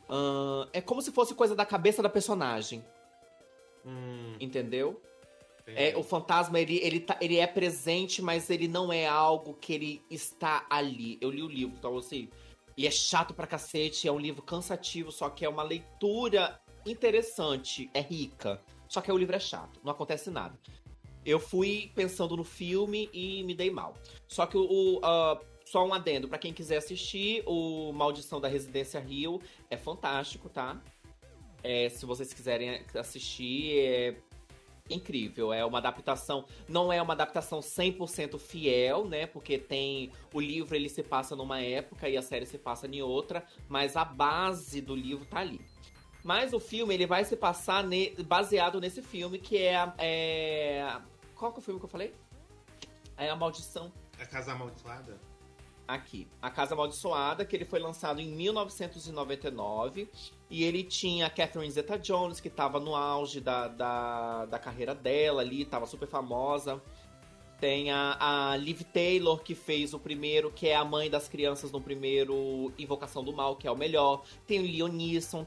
Speaker 2: Uh, é como se fosse coisa da cabeça da personagem.
Speaker 1: Hum.
Speaker 2: Entendeu? É, o fantasma, ele, ele, tá, ele é presente, mas ele não é algo que ele está ali. Eu li o livro, então assim. E é chato pra cacete, é um livro cansativo, só que é uma leitura interessante, é rica. Só que o livro é chato, não acontece nada. Eu fui pensando no filme e me dei mal. Só que o. Uh, só um adendo, para quem quiser assistir, o Maldição da Residência Rio é fantástico, tá? É, se vocês quiserem assistir, é incrível. É uma adaptação, não é uma adaptação 100% fiel, né? Porque tem o livro ele se passa numa época e a série se passa em outra, mas a base do livro tá ali. Mas o filme ele vai se passar ne, baseado nesse filme que é, é qual que é o filme que eu falei? É a Maldição.
Speaker 1: A Casa Amaldiçoada?
Speaker 2: Aqui. A Casa Amaldiçoada, que ele foi lançado em 1999. E ele tinha a Catherine Zeta-Jones, que estava no auge da, da, da carreira dela ali, estava super famosa. Tem a, a Liv Taylor, que fez o primeiro, que é a mãe das crianças no primeiro Invocação do Mal, que é o melhor. Tem o Leon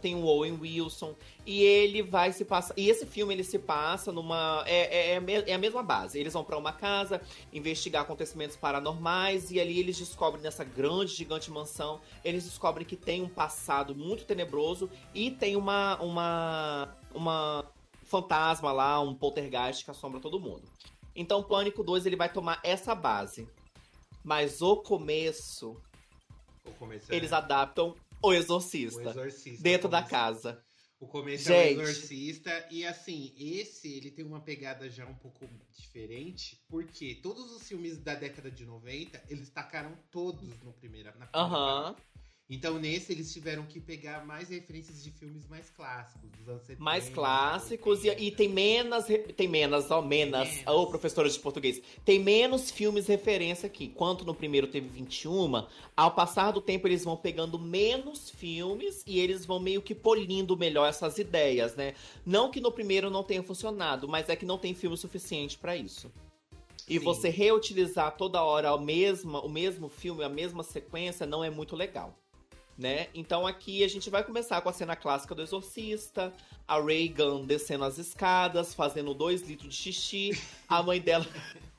Speaker 2: tem o Owen Wilson. E ele vai se passar. E esse filme ele se passa numa. É, é, é, é a mesma base. Eles vão para uma casa investigar acontecimentos paranormais. E ali eles descobrem nessa grande, gigante mansão. Eles descobrem que tem um passado muito tenebroso. E tem uma. uma. uma fantasma lá, um poltergeist que assombra todo mundo. Então, Pânico 2 ele vai tomar essa base. Mas o começo,
Speaker 1: o começo
Speaker 2: eles
Speaker 1: é...
Speaker 2: adaptam o Exorcista,
Speaker 1: o Exorcista
Speaker 2: dentro da casa.
Speaker 1: O começo é o Exorcista. E assim, esse ele tem uma pegada já um pouco diferente, porque todos os filmes da década de 90, eles tacaram todos no primeira, na primeira
Speaker 2: Aham.
Speaker 1: Então, nesse, eles tiveram que pegar mais referências de filmes mais clássicos, dos anos 70.
Speaker 2: Mais clássicos e, e, tem menos. Tem menos, ó, menos. Ô, oh, professora de português. Tem menos filmes referência aqui. Quanto no primeiro teve 21, ao passar do tempo eles vão pegando menos filmes e eles vão meio que polindo melhor essas ideias, né? Não que no primeiro não tenha funcionado, mas é que não tem filme suficiente para isso. E Sim. você reutilizar toda hora o mesmo, o mesmo filme, a mesma sequência, não é muito legal né? Então aqui a gente vai começar com a cena clássica do exorcista, a Reagan descendo as escadas, fazendo dois litros de xixi, a mãe dela.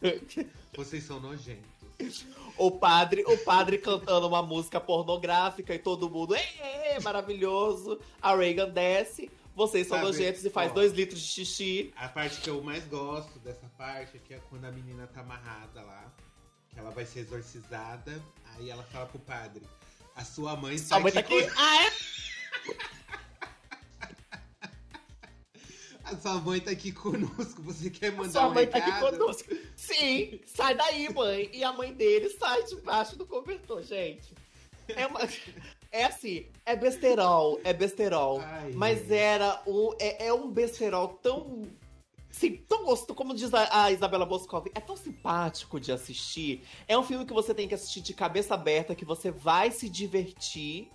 Speaker 1: Vocês são nojentos.
Speaker 2: O padre, o padre cantando uma música pornográfica e todo mundo, é maravilhoso. A Reagan desce, vocês são Sabe, nojentos e faz ó, dois litros de xixi.
Speaker 1: A parte que eu mais gosto dessa parte é é quando a menina tá amarrada lá, que ela vai ser exorcizada, aí ela fala pro padre: a sua mãe está
Speaker 2: mãe. Tá aqui. Ah, é?
Speaker 1: A sua mãe tá aqui conosco. Você quer mandar
Speaker 2: sua
Speaker 1: um
Speaker 2: mãe
Speaker 1: recado?
Speaker 2: tá aqui conosco. Sim, sai daí, mãe. E a mãe dele sai debaixo do cobertor, gente. É uma. É assim, é besterol, é besterol. Ai, mas era um. É, é um besterol tão Sim, tão gostoso, como diz a, a, Isabela Boscov, é tão simpático de assistir. É um filme que você tem que assistir de cabeça aberta, que você vai se divertir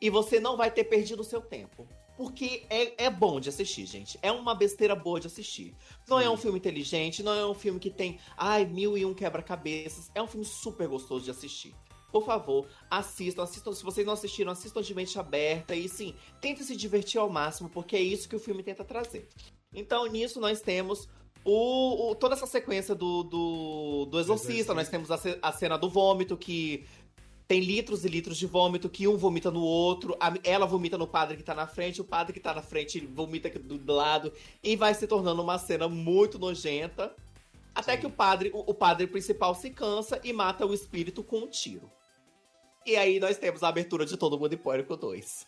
Speaker 2: e você não vai ter perdido o seu tempo. Porque é, é bom de assistir, gente. É uma besteira boa de assistir. Não Sim. é um filme inteligente, não é um filme que tem, ai, mil e um quebra-cabeças. É um filme super gostoso de assistir. Por favor, assistam, assistam. Se vocês não assistiram, assistam de mente aberta. E sim, tentem se divertir ao máximo, porque é isso que o filme tenta trazer. Então, nisso, nós temos o, o, toda essa sequência do, do, do Exorcista. Nós temos a, a, cena do vômito, que tem litros e litros de vômito, que um vomita no outro. A, ela vomita no padre que tá na frente, o padre que tá na frente vomita do, do lado. E vai se tornando uma cena muito nojenta. Até Sim. que o padre, o, o padre principal se cansa e mata o espírito com um tiro. E aí nós temos a abertura de Todo Mundo em Pânico 2.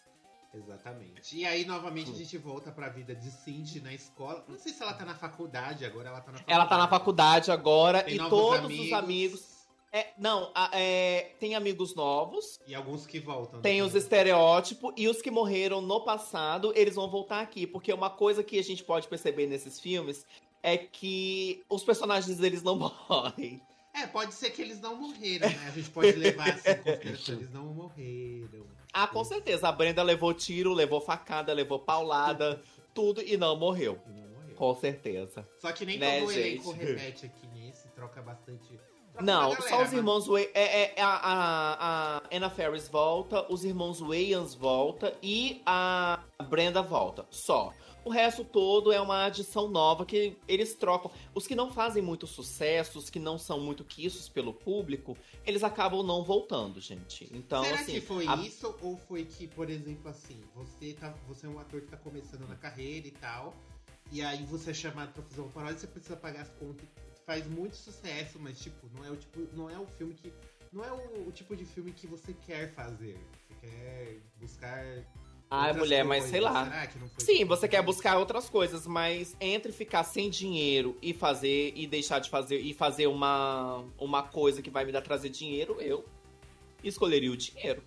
Speaker 1: Exatamente. E aí, novamente, a gente volta pra vida de Cindy na escola. Não sei se ela tá na faculdade agora, ela tá na faculdade.
Speaker 2: Ela tá na faculdade agora tem e todos amigos. os amigos. É, não, é, tem amigos novos.
Speaker 1: E alguns que voltam.
Speaker 2: Tem os estereótipos e os que morreram no passado, eles vão voltar aqui. Porque uma coisa que a gente pode perceber nesses filmes é que os personagens deles não morrem.
Speaker 1: É, pode ser que eles não morreram, né? A gente pode levar assim eles não morreram.
Speaker 2: Ah, com certeza. A Brenda levou tiro, levou facada, levou paulada, tudo e não morreu. E não morreu. Com certeza.
Speaker 1: Só que nem né, todo gente? elenco repete aqui nesse, troca bastante. Troca
Speaker 2: não, galera, só os irmãos Way. É, é, a, a, a Anna Ferris volta, os irmãos Wayans volta e a Brenda volta. Só. O resto todo é uma adição nova que eles trocam. Os que não fazem muito sucesso, os que não são muito quiços pelo público, eles acabam não voltando, gente. Então,
Speaker 1: Será
Speaker 2: assim,
Speaker 1: que foi a... isso ou foi que, por exemplo, assim, você tá, você é um ator que tá começando na carreira e tal, e aí você é chamado para fazer uma paródia, você precisa pagar as contas, faz muito sucesso, mas tipo, não é o tipo, não é o filme que não é o, o tipo de filme que você quer fazer. Você quer buscar
Speaker 2: Ai, mulher, mas sei lá. Sim, você quer buscar outras coisas, mas entre ficar sem dinheiro e fazer e deixar de fazer e fazer uma, uma coisa que vai me dar trazer dinheiro, eu escolheria o dinheiro.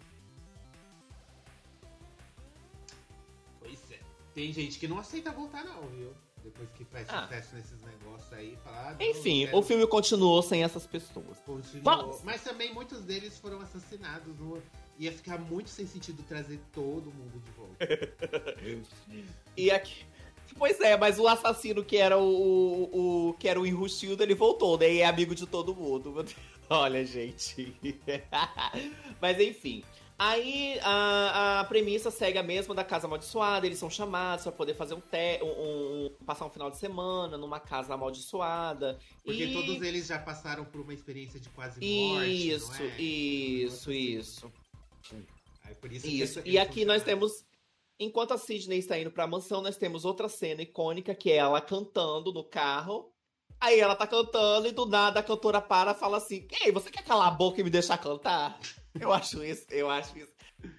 Speaker 1: Pois é. Tem gente que não aceita voltar não, viu? Depois que faz ah. sucesso nesses negócios aí, falar, ah,
Speaker 2: Enfim, quero... o filme continuou sem essas pessoas.
Speaker 1: Continuou. Mas também muitos deles foram assassinados no ia ficar muito sem sentido trazer todo mundo de volta.
Speaker 2: e aqui. Pois é, mas o assassino que era o, o, o que era o enrustido, ele voltou, né? E é amigo de todo mundo. Olha, gente. mas enfim. Aí a, a premissa segue a mesma da casa amaldiçoada, eles são chamados para poder fazer um, te, um, um, passar um final de semana numa casa amaldiçoada.
Speaker 1: Porque
Speaker 2: e...
Speaker 1: todos eles já passaram por uma experiência de quase morte.
Speaker 2: Isso,
Speaker 1: é?
Speaker 2: isso, isso.
Speaker 1: Aí por isso,
Speaker 2: isso. e aqui nós temos. Enquanto a Sidney está indo pra mansão, nós temos outra cena icônica que é ela cantando no carro. Aí ela tá cantando e do nada a cantora para e fala assim: Ei, você quer calar a boca e me deixar cantar? Eu acho isso, eu acho isso.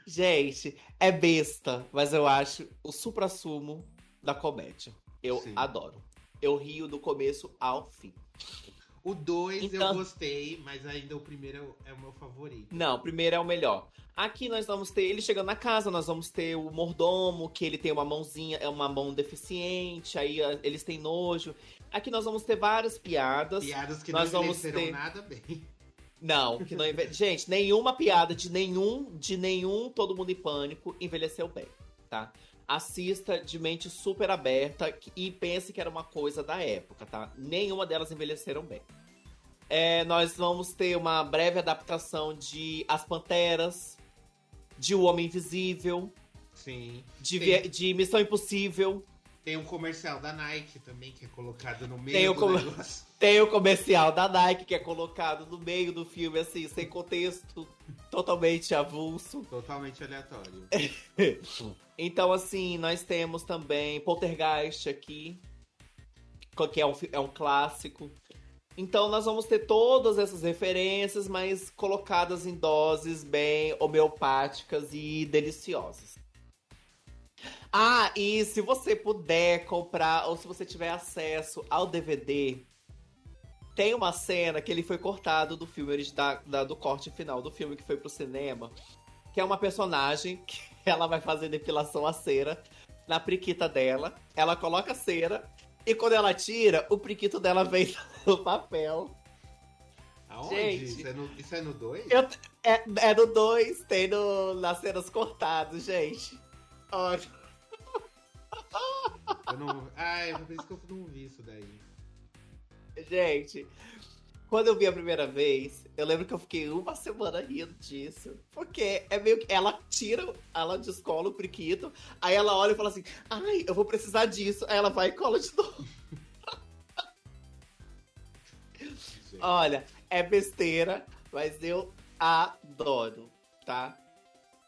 Speaker 2: Gente, é besta, mas eu acho o supra-sumo da comédia. Eu
Speaker 1: Sim.
Speaker 2: adoro. Eu rio do começo ao fim.
Speaker 1: O 2
Speaker 2: Então-
Speaker 1: eu gostei, mas ainda o primeiro é o meu favorito.
Speaker 2: Não, o primeiro é o melhor. Aqui nós vamos ter ele chegando na casa, nós vamos ter o mordomo, que ele tem uma mãozinha, é uma mão deficiente, aí ah, eles têm nojo. Aqui nós vamos ter várias piadas.
Speaker 1: Piadas que
Speaker 2: Nós
Speaker 1: não
Speaker 2: vamos ter-
Speaker 1: nada bem.
Speaker 2: Não, que não enve... Gente, nenhuma piada de nenhum, de nenhum Todo Mundo em Pânico envelheceu bem, tá? Assista de mente super aberta e pense que era uma coisa da época, tá? Nenhuma delas envelheceram bem. É, nós vamos ter uma breve adaptação de As Panteras, de O Homem Invisível,
Speaker 1: Sim.
Speaker 2: de, de Missão Impossível.
Speaker 1: Tem um comercial da Nike também, que é colocado no
Speaker 2: Tem
Speaker 1: meio
Speaker 2: o
Speaker 1: do negócio.
Speaker 2: Tem o comercial da Nike, que é colocado no meio do filme, assim, sem contexto, totalmente avulso.
Speaker 1: Totalmente aleatório.
Speaker 2: Então, assim, nós temos também Poltergeist aqui, que é um, é um clássico. Então, nós vamos ter todas essas referências, mas colocadas em doses bem homeopáticas e deliciosas. Ah, e se você puder comprar, ou se você tiver acesso ao DVD, tem uma cena que ele foi cortado do filme, da, da- do corte final do filme que foi pro cinema, que é uma personagem que ela vai fazer depilação a cera na priquita dela. Ela coloca a cera e quando ela tira, o priquito dela vem no papel.
Speaker 1: Aonde?
Speaker 2: Gente.
Speaker 1: Isso é no- Isso é no 2?
Speaker 2: Eu- é, é no 2, tem no, nas cenas cortadas, gente. Olha.
Speaker 1: Eu não... É por isso que eu não vi isso daí.
Speaker 2: Gente, quando eu vi a primeira vez, eu lembro que eu fiquei uma semana rindo disso. Porque é meio que. Ela tira, ela descola o priquito, aí ela olha e fala assim: ai, eu vou precisar disso. Aí ela vai e cola de novo.
Speaker 1: Gente.
Speaker 2: Olha, é besteira, mas eu adoro, tá?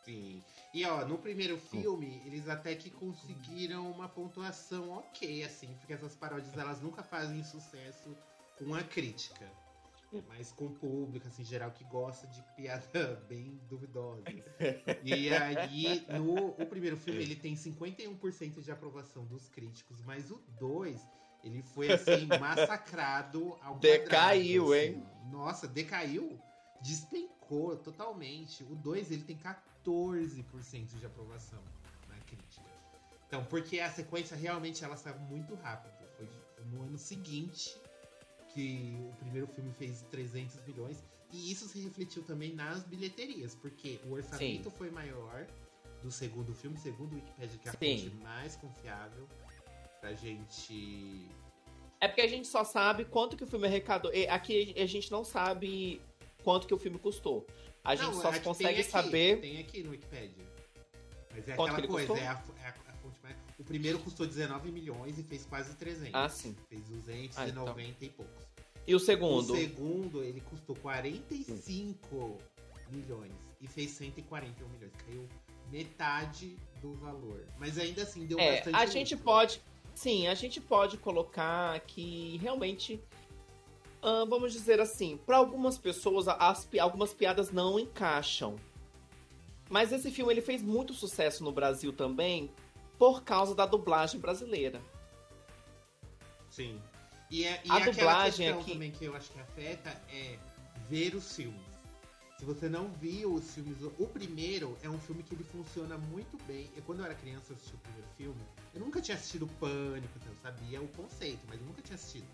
Speaker 1: Sim. E ó, no primeiro filme, eles até que conseguiram uma pontuação ok, assim, porque essas paródias elas nunca fazem sucesso com a crítica. Mas com o público, assim, geral, que gosta de piada bem duvidosa. E aí, no o primeiro filme, ele tem 51% de aprovação dos críticos, mas o 2, ele foi, assim, massacrado ao
Speaker 2: Decaiu,
Speaker 1: quadrado,
Speaker 2: hein?
Speaker 1: assim. Nossa, decaiu, despencou totalmente. O 2, ele tem 14% de aprovação na crítica. Então, porque a sequência realmente ela saiu muito rápido. Foi no ano seguinte que o primeiro filme fez 300 milhões. E isso se refletiu também nas bilheterias, porque o orçamento foi maior do segundo filme, segundo o Wikipedia, que é a
Speaker 2: Sim.
Speaker 1: fonte mais confiável pra gente.
Speaker 2: É porque a gente só sabe quanto que o filme arrecadou. Aqui a gente não sabe quanto que o filme custou. A gente
Speaker 1: Não,
Speaker 2: só consegue
Speaker 1: tem aqui,
Speaker 2: saber.
Speaker 1: Tem aqui no Wikipedia. Mas é
Speaker 2: Quanto
Speaker 1: aquela coisa, é a, é a- fonte mais. O primeiro custou 19 milhões e fez quase 300.
Speaker 2: Ah, sim.
Speaker 1: Fez 290
Speaker 2: Ah, então.
Speaker 1: e poucos.
Speaker 2: E o segundo?
Speaker 1: O segundo, ele custou 45 milhões e fez 141 milhões. Caiu metade do valor. Mas ainda assim deu
Speaker 2: É,
Speaker 1: bastante
Speaker 2: a gente
Speaker 1: lucro.
Speaker 2: pode. Sim, a gente pode colocar que realmente. Ah, vamos dizer assim, para algumas pessoas, as, algumas piadas não encaixam. Mas esse filme ele fez muito sucesso no Brasil também por causa da dublagem brasileira.
Speaker 1: Sim. E, é, e
Speaker 2: A
Speaker 1: aquela
Speaker 2: dublagem
Speaker 1: questão
Speaker 2: aqui-
Speaker 1: também que eu acho que afeta é ver os filmes. Se você não viu os filmes, o primeiro é um filme que ele funciona muito bem. E quando eu era criança, eu assisti o primeiro filme. Eu nunca tinha assistido Pânico, então eu sabia o conceito, mas eu nunca tinha assistido.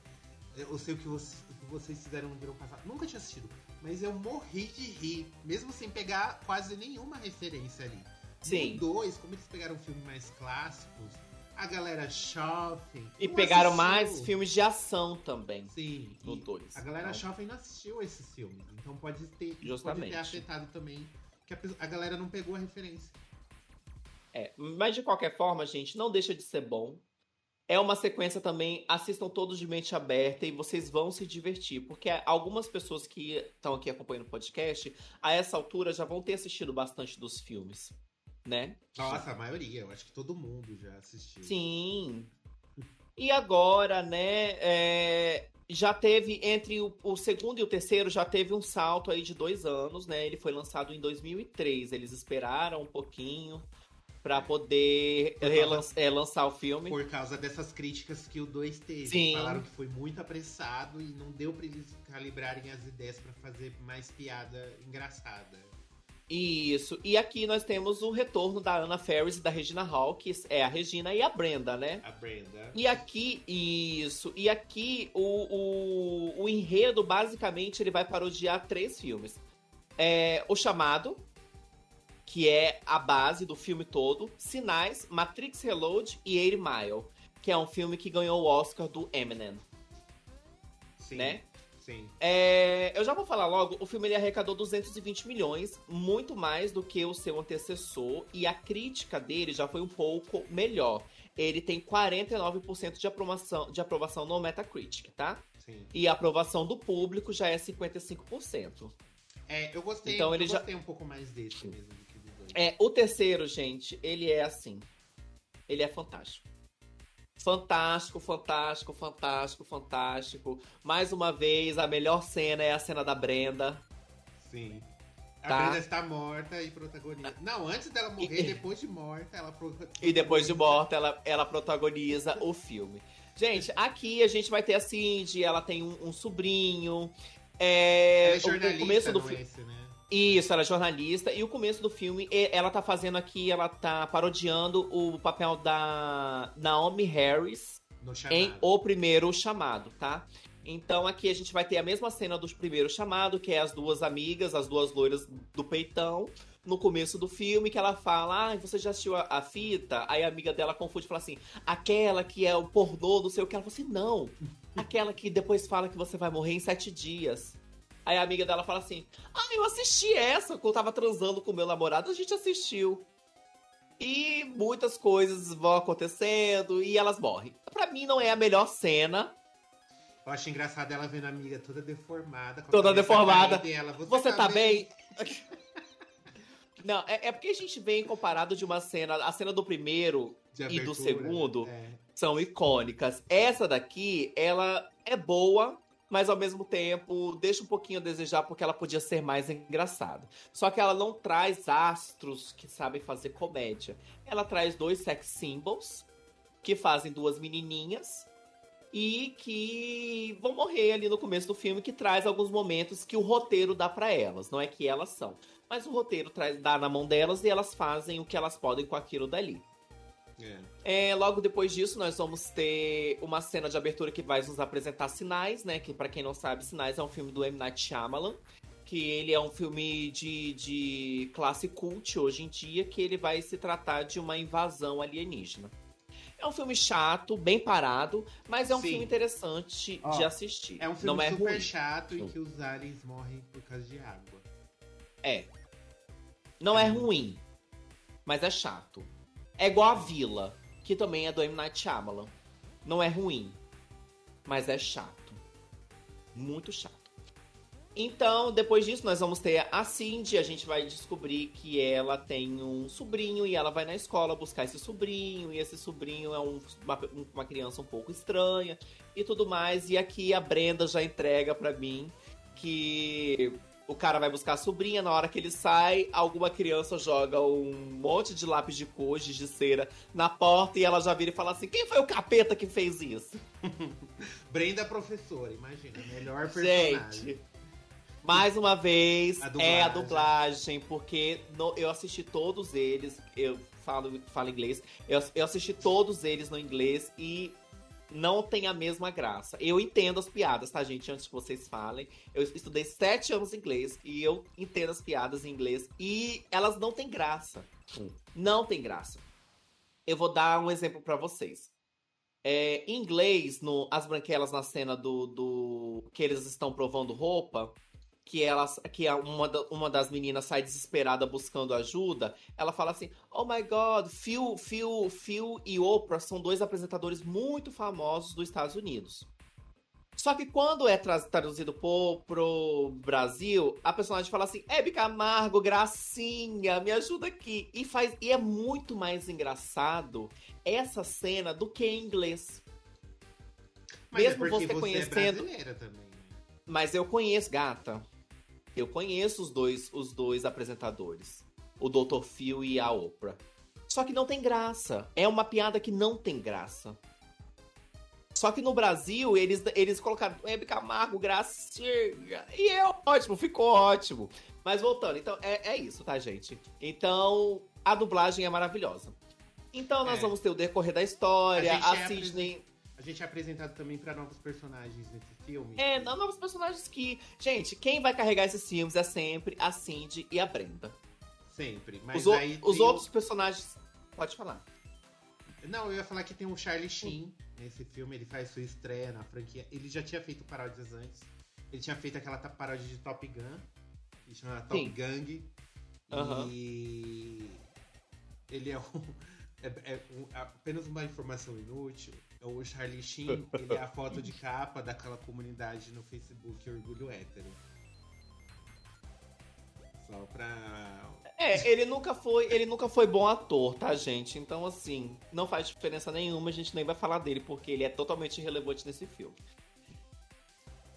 Speaker 1: Eu sei o que, vocês, o que vocês fizeram no verão passado. Nunca tinha assistido. Mas eu morri de rir, mesmo sem pegar quase nenhuma referência ali.
Speaker 2: Sim.
Speaker 1: No 2, como eles pegaram filmes mais clássicos, a galera shopping.
Speaker 2: E pegaram
Speaker 1: assistiu.
Speaker 2: mais filmes de ação também
Speaker 1: Sim.
Speaker 2: no
Speaker 1: e
Speaker 2: 2.
Speaker 1: A galera
Speaker 2: Então,
Speaker 1: shopping não assistiu esses filmes. Então pode ter, pode
Speaker 2: Justamente.
Speaker 1: ter afetado também. Que a, a galera não pegou a referência.
Speaker 2: É, mas de qualquer forma, gente, não deixa de ser bom. É uma sequência também, assistam todos de mente aberta e vocês vão se divertir, porque algumas pessoas que estão aqui acompanhando o podcast, a essa altura já vão ter assistido bastante dos filmes, né?
Speaker 1: Nossa, a maioria. Eu acho que todo mundo já assistiu.
Speaker 2: Sim. E agora, né, é, já teve, entre o, o, segundo e o terceiro, já teve um salto aí de dois anos, né? Ele foi lançado em 2003. Eles esperaram um pouquinho para poder é, lançar o filme.
Speaker 1: Por causa dessas críticas que o 2 teve.
Speaker 2: Sim.
Speaker 1: Falaram que foi muito apressado e não deu para eles calibrarem as ideias para fazer mais piada engraçada.
Speaker 2: Isso. E aqui nós temos o retorno da Anna Ferris e da Regina Hall, que é a Regina e a Brenda, né?
Speaker 1: A Brenda.
Speaker 2: E aqui, isso. E aqui o, o, o enredo, basicamente, ele vai parodiar três filmes. É, o Chamado, que é a base do filme todo. Sinais, Matrix Reload e Eight Mile, que é um filme que ganhou o Oscar do Eminem.
Speaker 1: Sim.
Speaker 2: Né?
Speaker 1: Sim.
Speaker 2: É, eu já vou falar logo, o filme ele arrecadou 220 milhões, muito mais do que o seu antecessor, e a crítica dele já foi um pouco melhor. Ele tem 49% de aprovação, de aprovação no Metacritic, tá?
Speaker 1: Sim.
Speaker 2: E a aprovação do público já é 55%.
Speaker 1: É, eu gostei, então, ele eu já... gostei um pouco mais desse mesmo
Speaker 2: É, o terceiro, gente, ele é assim. Ele é fantástico. Fantástico, fantástico, fantástico, fantástico. Mais uma vez, a melhor cena é a cena da Brenda.
Speaker 1: Sim. A tá? Brenda está morta e protagoniza. Não, antes dela morrer, e... depois de morta, ela protagoniza.
Speaker 2: E depois de morta, ela, ela protagoniza o filme. Gente, aqui a gente vai ter a Cindy, ela tem um, um sobrinho. É,
Speaker 1: ela é jornalista, o começo do filme. É né?
Speaker 2: Isso, ela é jornalista. E o começo do filme, ela tá fazendo aqui, ela tá parodiando o papel da Naomi Harris em O Primeiro Chamado, tá? Então aqui a gente vai ter a mesma cena do primeiro chamado, que é as duas amigas, as duas loiras do peitão, no começo do filme, que ela fala: Ah, você já assistiu a, a fita? Aí a amiga dela confunde e fala assim: aquela que é o pornô, não sei o que. Ela fala assim: não, aquela que depois fala que você vai morrer em sete dias. Aí a amiga dela fala assim: Ah, eu assisti essa quando eu tava transando com meu namorado, a gente assistiu. E muitas coisas vão acontecendo e elas morrem. Pra mim não é a melhor cena.
Speaker 1: Eu acho engraçado ela vendo a amiga toda deformada.
Speaker 2: toda deformada. Dela. Você, Você tá, tá bem? bem? não, é, é, porque a gente vem comparado de uma cena. A cena do primeiro abertura, e do segundo é. são icônicas. Essa daqui, ela é boa, mas ao mesmo tempo deixa um pouquinho a desejar porque ela podia ser mais engraçada. Só que ela não traz astros que sabem fazer comédia. Ela traz dois sex symbols que fazem duas menininhas e que vão morrer ali no começo do filme, que traz alguns momentos que o roteiro dá para elas, não é que elas são. Mas o roteiro traz, dá na mão delas e elas fazem o que elas podem com aquilo dali. É. é. logo depois disso, nós vamos ter uma cena de abertura que vai nos apresentar Sinais, né? Que para quem não sabe, Sinais é um filme do M. Night Shyamalan. Que ele é um filme de, de classe cult hoje em dia, que ele vai se tratar de uma invasão alienígena. É um filme chato, bem parado, mas é um Sim. filme interessante Ó, de assistir.
Speaker 1: É um filme não é super ruim. chato em que os aliens morrem por causa de água.
Speaker 2: É. Não é, é ruim, mas é chato. É igual a Vila, que também é do M. Night Shyamalan. Não é ruim, mas é chato. Muito chato. Então, depois disso, nós vamos ter a Cindy. A gente vai descobrir que ela tem um sobrinho e ela vai na escola buscar esse sobrinho. E esse sobrinho é um, uma, uma criança um pouco estranha e tudo mais. E aqui a Brenda já entrega para mim que o cara vai buscar a sobrinha, na hora que ele sai, alguma criança joga um monte de lápis de cor, de cera, na porta e ela já vira e fala assim: quem foi o capeta que fez isso?
Speaker 1: Brenda professora, imagina, melhor personagem. Gente,
Speaker 2: mais uma vez, a é a dublagem, porque no, eu assisti todos eles, eu falo, falo inglês, eu, eu assisti todos eles no inglês e não tem a mesma graça. Eu entendo as piadas, tá, gente? Antes que vocês falem. Eu estudei sete anos inglês e eu entendo as piadas em inglês e elas não têm graça. Não tem graça. Eu vou dar um exemplo para vocês. É, em inglês, no As Branquelas na cena do, do. que eles estão provando roupa, que elas que uma, uma das meninas sai desesperada buscando ajuda, ela fala assim: "Oh my god, Phil, Phil, Phil e Oprah são dois apresentadores muito famosos dos Estados Unidos". Só que quando é traduzido pro, pro Brasil, a personagem fala assim: Hebe Camargo, gracinha, me ajuda aqui. E, faz, e é muito mais engraçado essa cena do que em inglês.
Speaker 1: Mas é
Speaker 2: Mesmo
Speaker 1: porque
Speaker 2: você
Speaker 1: você
Speaker 2: conhecendo.
Speaker 1: é também. né?
Speaker 2: Mas eu conheço, gata. Eu conheço os dois, os dois apresentadores. O Dr. Phil e a Oprah. Só que não tem graça. É uma piada que não tem graça. Só que no Brasil, eles, eles colocaram Hebe Camargo, Gracinha. E é ótimo, ficou ótimo. Mas voltando, então é, é isso, tá, gente? Então, a dublagem é maravilhosa. Então nós
Speaker 1: É.
Speaker 2: vamos ter o decorrer da história,
Speaker 1: A
Speaker 2: a,
Speaker 1: é
Speaker 2: Sidney.
Speaker 1: Gente é apresentado também pra novos personagens nesse filme.
Speaker 2: É, não, novos personagens que. Gente, quem vai carregar esses filmes é sempre a Cindy e a Brenda.
Speaker 1: Sempre. Mas
Speaker 2: Os,
Speaker 1: aí
Speaker 2: os
Speaker 1: tem o-
Speaker 2: outros personagens. Pode falar.
Speaker 1: Não, eu ia falar que tem o Charlie Sheen nesse filme. Ele faz sua estreia na franquia. Ele já tinha feito paródias antes. Ele tinha feito aquela paródia de Top Gun. Que chama Top
Speaker 2: Sim.
Speaker 1: Gang.
Speaker 2: Aham.
Speaker 1: E. Ele é um. É, é um- apenas uma informação inútil. É O Charlie Sheen, ele é a foto de capa daquela comunidade no Facebook Orgulho Hétero. Só pra.
Speaker 2: É, ele nunca foi, ele nunca foi bom ator, tá, gente? Então, assim, não faz diferença nenhuma, a gente nem vai falar dele, porque ele é totalmente irrelevante nesse filme.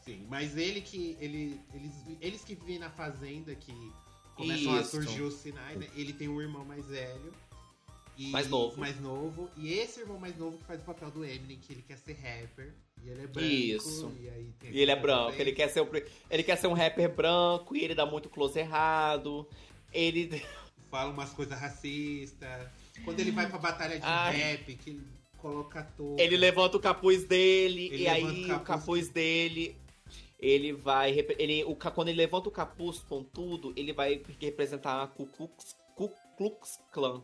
Speaker 1: Sim, mas ele que. Ele, eles, eles que vivem na fazenda que começam a
Speaker 2: Isso.
Speaker 1: surgir os sinais, né? Ele tem um irmão mais velho. E,
Speaker 2: Mais novo.
Speaker 1: Mais novo. E esse irmão mais novo que faz o papel do Eminem, que ele quer ser rapper. E ele é branco.
Speaker 2: Isso.
Speaker 1: E, aí
Speaker 2: E ele é branco, ele quer ser, pri- ele quer ser um rapper branco e ele dá muito close errado. Ele.
Speaker 1: Fala umas coisas racistas. Quando ele vai pra batalha de
Speaker 2: Ai.
Speaker 1: rap, que ele coloca touca.
Speaker 2: Ele levanta o capuz dele,
Speaker 1: Ele
Speaker 2: e aí
Speaker 1: o
Speaker 2: o
Speaker 1: capuz.
Speaker 2: capuz dele. Ele vai. Ele, o, quando ele levanta o capuz com tudo, ele vai representar a Ku Klux, Ku Klux Klan.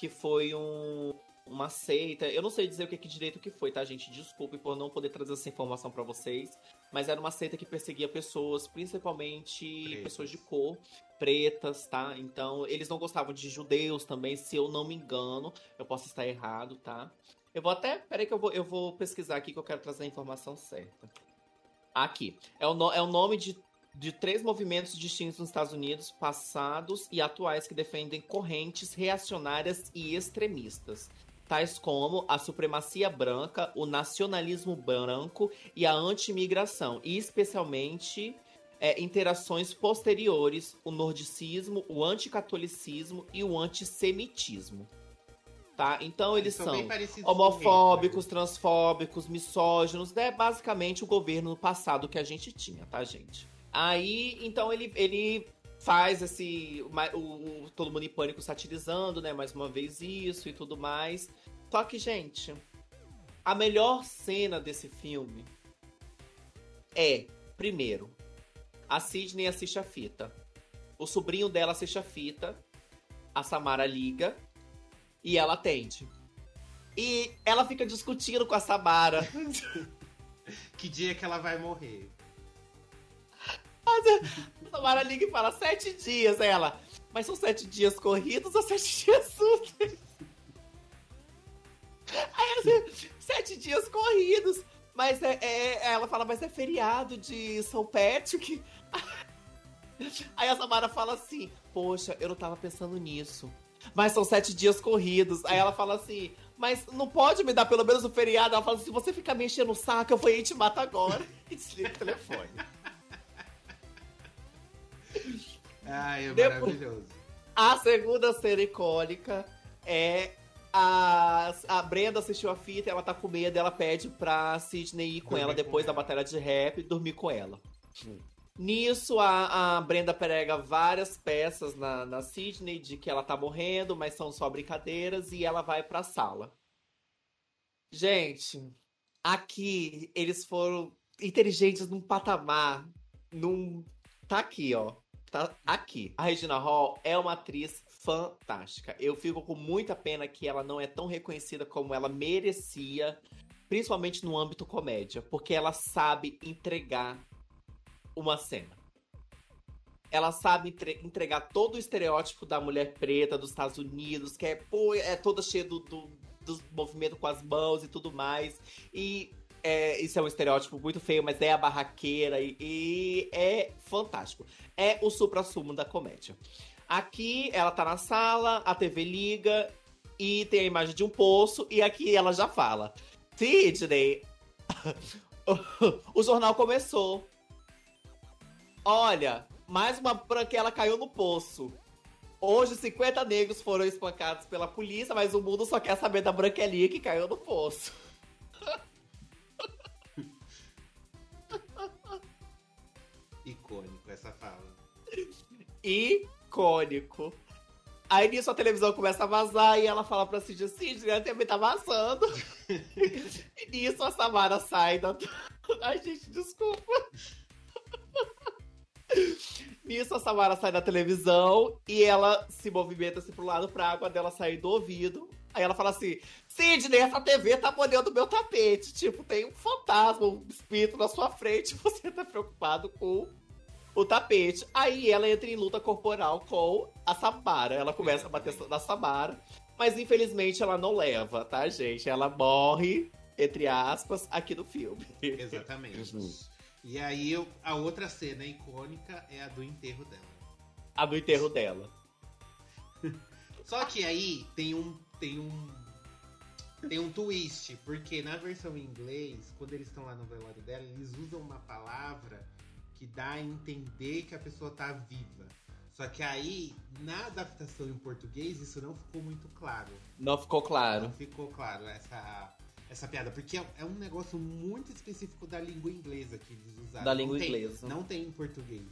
Speaker 2: Que foi um, uma seita. Eu não sei dizer o que, que direito que foi, tá, gente? Desculpe por não poder trazer essa informação pra vocês. Mas era uma seita que perseguia pessoas, principalmente
Speaker 1: Pretas.
Speaker 2: pessoas de cor, pretas, tá? Então, eles não gostavam de judeus também, se eu não me engano. Eu posso estar errado, tá? Eu vou até. Peraí que eu vou, eu vou pesquisar aqui que eu quero trazer a informação certa. Aqui. É o, no- é o nome de, de três movimentos distintos nos Estados Unidos, passados e atuais, que defendem correntes reacionárias e extremistas. Tais como a supremacia branca, o nacionalismo branco e a anti-imigração. E especialmente é, interações posteriores, o nordicismo, o anticatolicismo e o antissemitismo. Tá? Então eles são
Speaker 1: bem parecidos com
Speaker 2: homofóbicos,
Speaker 1: Hitler.
Speaker 2: transfóbicos, misóginos, é basicamente o governo passado que a gente tinha, tá, gente? Aí, então ele, ele faz esse o, o todo mundo em pânico satirizando, né, mais uma vez isso e tudo mais. Só que, gente, a melhor cena desse filme é, primeiro, a Sidney assiste a fita. O sobrinho dela assiste a fita, a Samara liga e ela atende. E ela fica discutindo com a Samara.
Speaker 1: Que dia que ela vai morrer?
Speaker 2: A Samara liga e fala sete dias. Ela, mas são sete dias corridos ou sete dias úteis? Aí assim, sete dias corridos. Mas é, é- ela fala, mas é feriado de São Patrick. Aí a Samara fala assim, poxa, eu não tava pensando nisso. Mas são sete dias corridos. Aí ela fala assim, mas não pode me dar pelo menos o feriado? Ela fala assim, se você ficar me enchendo o saco, eu vou ir te mato agora. E desliga o telefone.
Speaker 1: Ai, é
Speaker 2: Depois-
Speaker 1: maravilhoso.
Speaker 2: A segunda cena icônica é a, a Brenda assistiu a fita, ela tá com medo, ela pede pra Sidney ir com
Speaker 1: Dormir
Speaker 2: ela
Speaker 1: com
Speaker 2: depois da
Speaker 1: ela.
Speaker 2: batalha de rap e dormir com ela. Nisso, a, a Brenda prega várias peças na, na Sidney de que ela tá morrendo, mas são só brincadeiras, e ela vai pra sala. Gente, aqui eles foram inteligentes num patamar, num. Tá aqui, ó. Tá aqui. A Regina Hall é uma atriz fantástica. Eu fico com muita pena que ela não é tão reconhecida como ela merecia, principalmente no âmbito comédia, porque ela sabe entregar uma cena. Ela sabe entre- entregar todo o estereótipo da mulher preta dos Estados Unidos, que é, pô, é toda cheia do, do, dos movimentos com as mãos e tudo mais. E é, isso é um estereótipo muito feio, mas é a barraqueira e, e é fantástico. É o supra-sumo da comédia. Aqui ela tá na sala, a TV liga e tem a imagem de um poço, e aqui ela já fala: Sidney, o jornal começou. Olha, mais uma branquela caiu no poço. Hoje, 50 negros foram espancados pela polícia, mas o mundo só quer saber da branquelinha que caiu no poço.
Speaker 1: Icônico essa fala.
Speaker 2: Icônico. Aí nisso a televisão começa a vazar e ela fala pra Cid assim, a TV tá vazando. e nisso a Samara sai da. Ai, gente, desculpa. Nisso a Samara sai da televisão e ela se movimenta assim pro lado pra água dela sair do ouvido. Aí ela fala assim: Sidney, essa TV tá molhando meu tapete. Tipo, tem um fantasma, um espírito na sua frente. Você tá preocupado com o tapete. Aí ela entra em luta corporal com a Samara. Ela começa a bater na Samara. Mas infelizmente ela não leva, tá, gente? Ela morre, entre aspas, aqui no filme.
Speaker 1: Exatamente. E aí a outra cena icônica é a do enterro dela.
Speaker 2: A do enterro dela.
Speaker 1: Só que aí tem um tem um tem um twist, porque na versão em inglês, quando eles estão lá no velório dela, eles usam uma palavra que dá a entender que a pessoa tá viva. Só que aí, na adaptação em português, isso não ficou muito claro.
Speaker 2: Não ficou claro. Não
Speaker 1: ficou claro essa essa piada, porque é, é, um negócio muito específico da língua inglesa que eles usaram.
Speaker 2: Da língua não inglesa.
Speaker 1: não tem em português.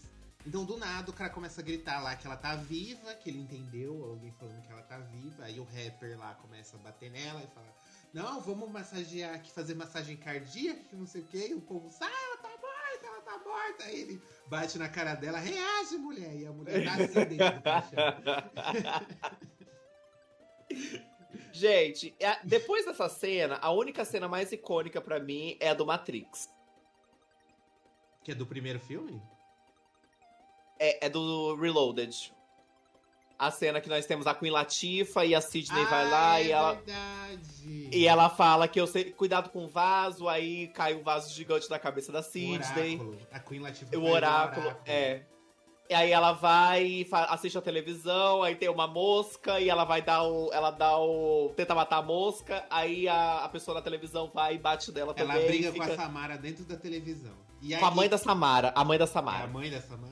Speaker 1: Então, do nada, o cara começa a gritar lá que ela tá viva, que ele entendeu, alguém falando que ela tá viva, aí o rapper lá começa a bater nela e fala: Não, vamos massagear aqui, fazer massagem cardíaca, que não sei o que, e o povo sai, ela tá morta, ela tá morta. Aí ele bate na cara dela, reage, mulher, e a mulher tá assim dentro.
Speaker 2: Gente, é, depois dessa cena, a única cena mais icônica para mim é a do Matrix.
Speaker 1: Que é do primeiro filme?
Speaker 2: É, é do Reloaded. A cena que nós temos a Queen Latifa e a Sidney ah, vai lá
Speaker 1: é
Speaker 2: e ela.
Speaker 1: Verdade.
Speaker 2: E ela fala que eu sei. Cuidado com o vaso, aí cai o vaso gigante da cabeça da Sidney.
Speaker 1: O oráculo. A Queen Latifa
Speaker 2: o oráculo, o oráculo, é. E aí ela vai, assiste a televisão, aí tem uma mosca e ela vai dar o. Ela dá o. tenta matar a mosca, aí a, a pessoa na televisão vai e bate dela
Speaker 1: ela
Speaker 2: também.
Speaker 1: Ela briga fica... com a Samara dentro da televisão.
Speaker 2: E com a mãe da Samara, a mãe da Samara. É
Speaker 1: a mãe da Samara?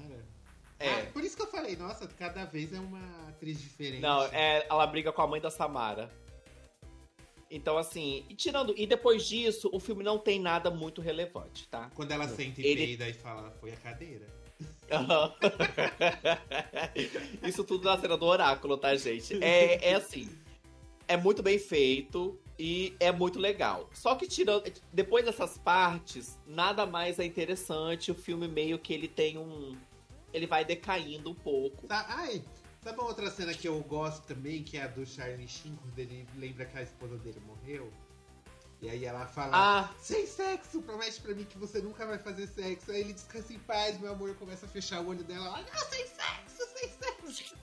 Speaker 2: É.
Speaker 1: Ah, por isso que eu falei, nossa, cada vez é uma atriz diferente.
Speaker 2: Não, é, ela briga com a mãe da Samara. Então, assim, e tirando. E depois disso, o filme não tem nada muito relevante, tá?
Speaker 1: Quando ela sente e Ele... e fala, foi a cadeira.
Speaker 2: Isso tudo na cena do oráculo, tá, gente? É, é assim. É muito bem feito e é muito legal. Só que tirando. Depois dessas partes, nada mais é interessante. O filme meio que ele tem um. Ele vai decaindo um pouco.
Speaker 1: Tá, ai, sabe uma outra cena que eu gosto também, que é a do Charlie Sheen, quando ele lembra que a esposa dele morreu? E aí ela fala, ah. sem sexo, promete pra mim que você nunca vai fazer sexo. Aí ele descansa em paz, meu amor, começa a fechar o olho dela. Ela, não, sem sexo, sem sexo.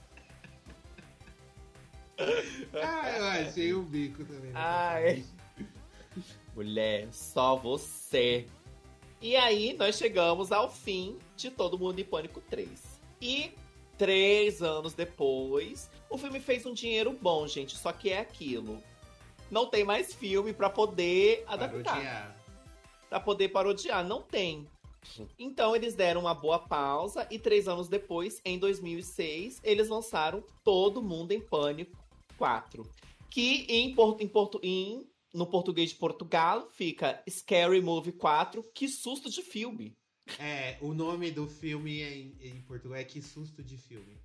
Speaker 1: ah, eu achei um bico também.
Speaker 2: Ai. Mulher, só você. E aí nós chegamos ao fim de Todo Mundo em Pânico 3. E três anos depois, o filme fez um dinheiro bom, gente. Só que é aquilo não tem mais filme para poder adaptar. Parodiar. Pra poder parodiar. Não tem. Então eles deram uma boa pausa e três anos depois, em 2006, eles lançaram Todo Mundo em Pânico 4. Que em, porto, em, porto, em no português de Portugal fica Scary Movie 4, Que Susto de Filme.
Speaker 1: É, o nome do filme em, em Portugal é Que Susto de Filme.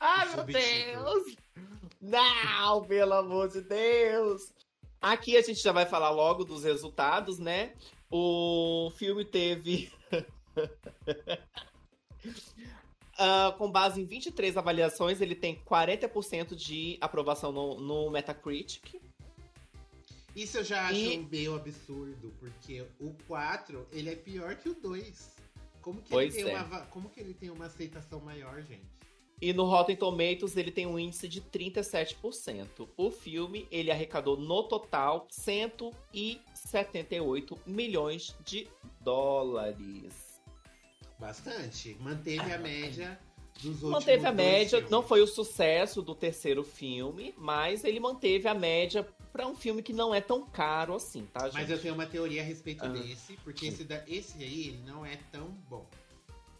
Speaker 2: Ai, meu Deus! Não, pelo amor de Deus! Aqui a gente já vai falar logo dos resultados, né? O filme teve. uh, com base em 23 avaliações, ele tem 40% de aprovação no, no Metacritic.
Speaker 1: Isso eu já acho e... meio absurdo, porque o 4 ele é pior que o 2. Como que, ele tem é. uma, como que ele tem uma aceitação maior, gente?
Speaker 2: E no Rotten Tomatoes ele tem um índice de 37%. O filme ele arrecadou no total 178 milhões de dólares.
Speaker 1: Bastante. Manteve a média dos
Speaker 2: Manteve a média,
Speaker 1: filmes.
Speaker 2: não foi o sucesso do terceiro filme, mas ele manteve a média pra um filme que não é tão caro assim, tá, gente?
Speaker 1: Mas eu tenho uma teoria a respeito
Speaker 2: Ah.
Speaker 1: desse, porque esse, da, esse aí ele não é tão bom.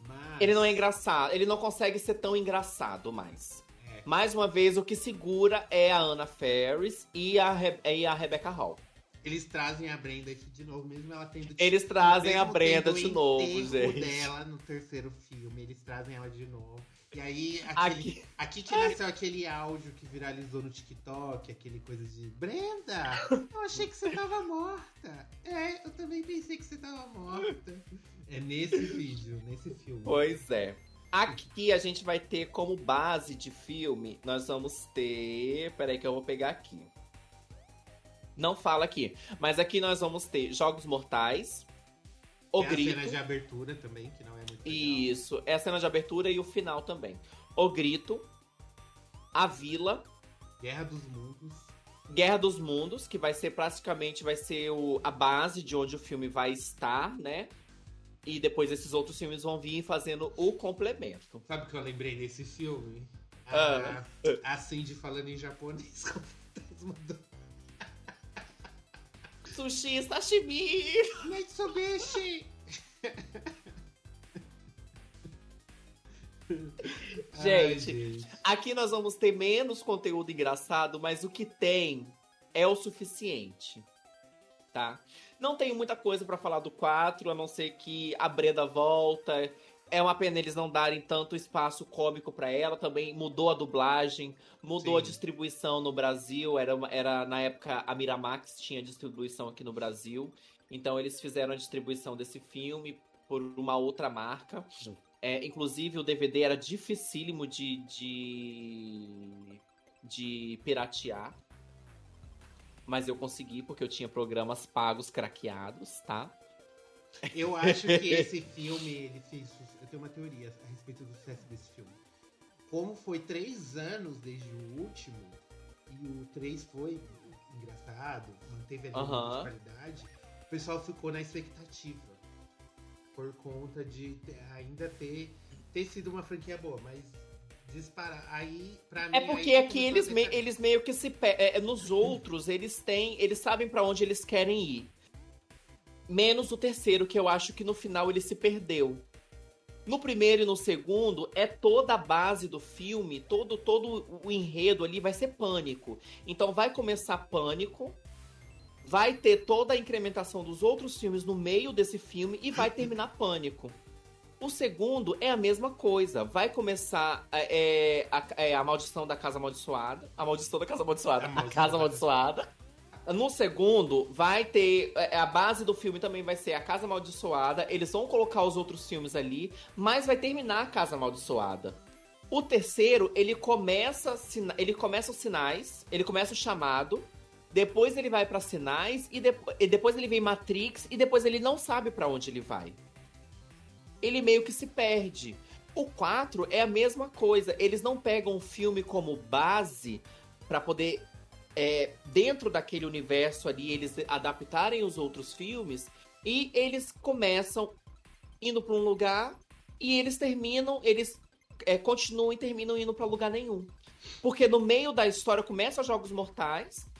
Speaker 1: Mas.
Speaker 2: Ele não é engraçado, ele não consegue ser tão engraçado mais.
Speaker 1: É.
Speaker 2: Mais uma vez, o que segura é a Anna Ferris e a, Re- e a Rebecca Hall.
Speaker 1: Eles trazem a Brenda aqui de novo, mesmo ela tendo.
Speaker 2: Eles trazem a Brenda de novo, gente.
Speaker 1: dela no terceiro filme, eles trazem ela de novo. E aí, aquele,
Speaker 2: Aqui,
Speaker 1: aqui que nasceu aquele áudio que viralizou no TikTok, aquele coisa de Brenda, eu achei que você tava morta. É, eu também pensei que você tava morta. É nesse vídeo, nesse filme.
Speaker 2: pois é. Aqui a gente vai ter como base de filme, nós vamos ter. Peraí, que eu vou pegar aqui. Não fala aqui. Mas aqui nós vamos ter Jogos Mortais, O
Speaker 1: Tem
Speaker 2: Grito.
Speaker 1: a cena de abertura também, que não é.
Speaker 2: Isso, é a cena de abertura e o final também. O Grito, A Vila,
Speaker 1: Guerra dos Mundos.
Speaker 2: Guerra dos Mundos, que vai ser praticamente vai ser o, a base de onde o filme vai estar, né? E depois esses outros filmes vão vir fazendo o complemento.
Speaker 1: Sabe o que eu lembrei desse filme?
Speaker 2: Ah.
Speaker 1: A, a Cindy falando em japonês com o fantasma do
Speaker 2: Sushi, sashimi!
Speaker 1: Ai,
Speaker 2: Gente, Aqui nós vamos ter menos conteúdo engraçado, mas o que tem é o suficiente, tá? Não tenho muita coisa pra falar do 4, a não ser que a Brenda volta. É uma pena eles não darem tanto espaço cômico pra ela. Também mudou a dublagem, mudou a
Speaker 1: Sim.
Speaker 2: distribuição no Brasil. Era, era na época a Miramax tinha distribuição aqui no Brasil. Então eles fizeram a distribuição desse filme por uma outra marca. É, inclusive, o DVD era dificílimo de, de, de piratear. Mas eu consegui, porque eu tinha programas pagos craqueados, tá?
Speaker 1: Eu acho que esse filme, ele fez. Eu tenho uma teoria a respeito do sucesso desse filme. Como foi três anos desde o último, e o 3 foi engraçado, manteve
Speaker 2: Aham.
Speaker 1: uma qualidade, o pessoal ficou na expectativa. Por conta de ter- ainda ter, ter sido uma franquia boa, mas disparar. Aí, pra mim.
Speaker 2: É porque
Speaker 1: aí
Speaker 2: aqui eles, me- eles meio que se. é, é, nos outros, eles têm. Eles sabem pra onde eles querem ir. Menos o terceiro, que eu acho que no final ele se perdeu. No primeiro e no segundo, é toda a base do filme, todo, todo o enredo ali vai ser pânico. Então vai começar pânico, vai ter toda a incrementação dos outros filmes no meio desse filme e vai terminar pânico. O segundo é a mesma coisa. Vai começar é, a, é, a maldição da casa amaldiçoada. A maldição da casa amaldiçoada.
Speaker 1: A
Speaker 2: A,
Speaker 1: maldição
Speaker 2: casa
Speaker 1: da
Speaker 2: amaldiçoada. No segundo, vai ter. é, A base do filme também vai ser a Casa Amaldiçoada. Eles vão colocar os outros filmes ali, mas vai terminar a Casa Amaldiçoada. O terceiro, ele começa, ele começa os sinais, ele começa o chamado, depois ele vai pra sinais e, depo- e depois ele vem Matrix e depois ele não sabe pra onde ele vai. Ele meio que se perde. O 4 é a mesma coisa. Eles não pegam o filme como base pra poder é, dentro daquele universo ali eles adaptarem os outros filmes e eles começam indo pra um lugar e eles terminam, eles é, continuam e terminam indo pra lugar nenhum. Porque no meio da história começa Jogos Mortais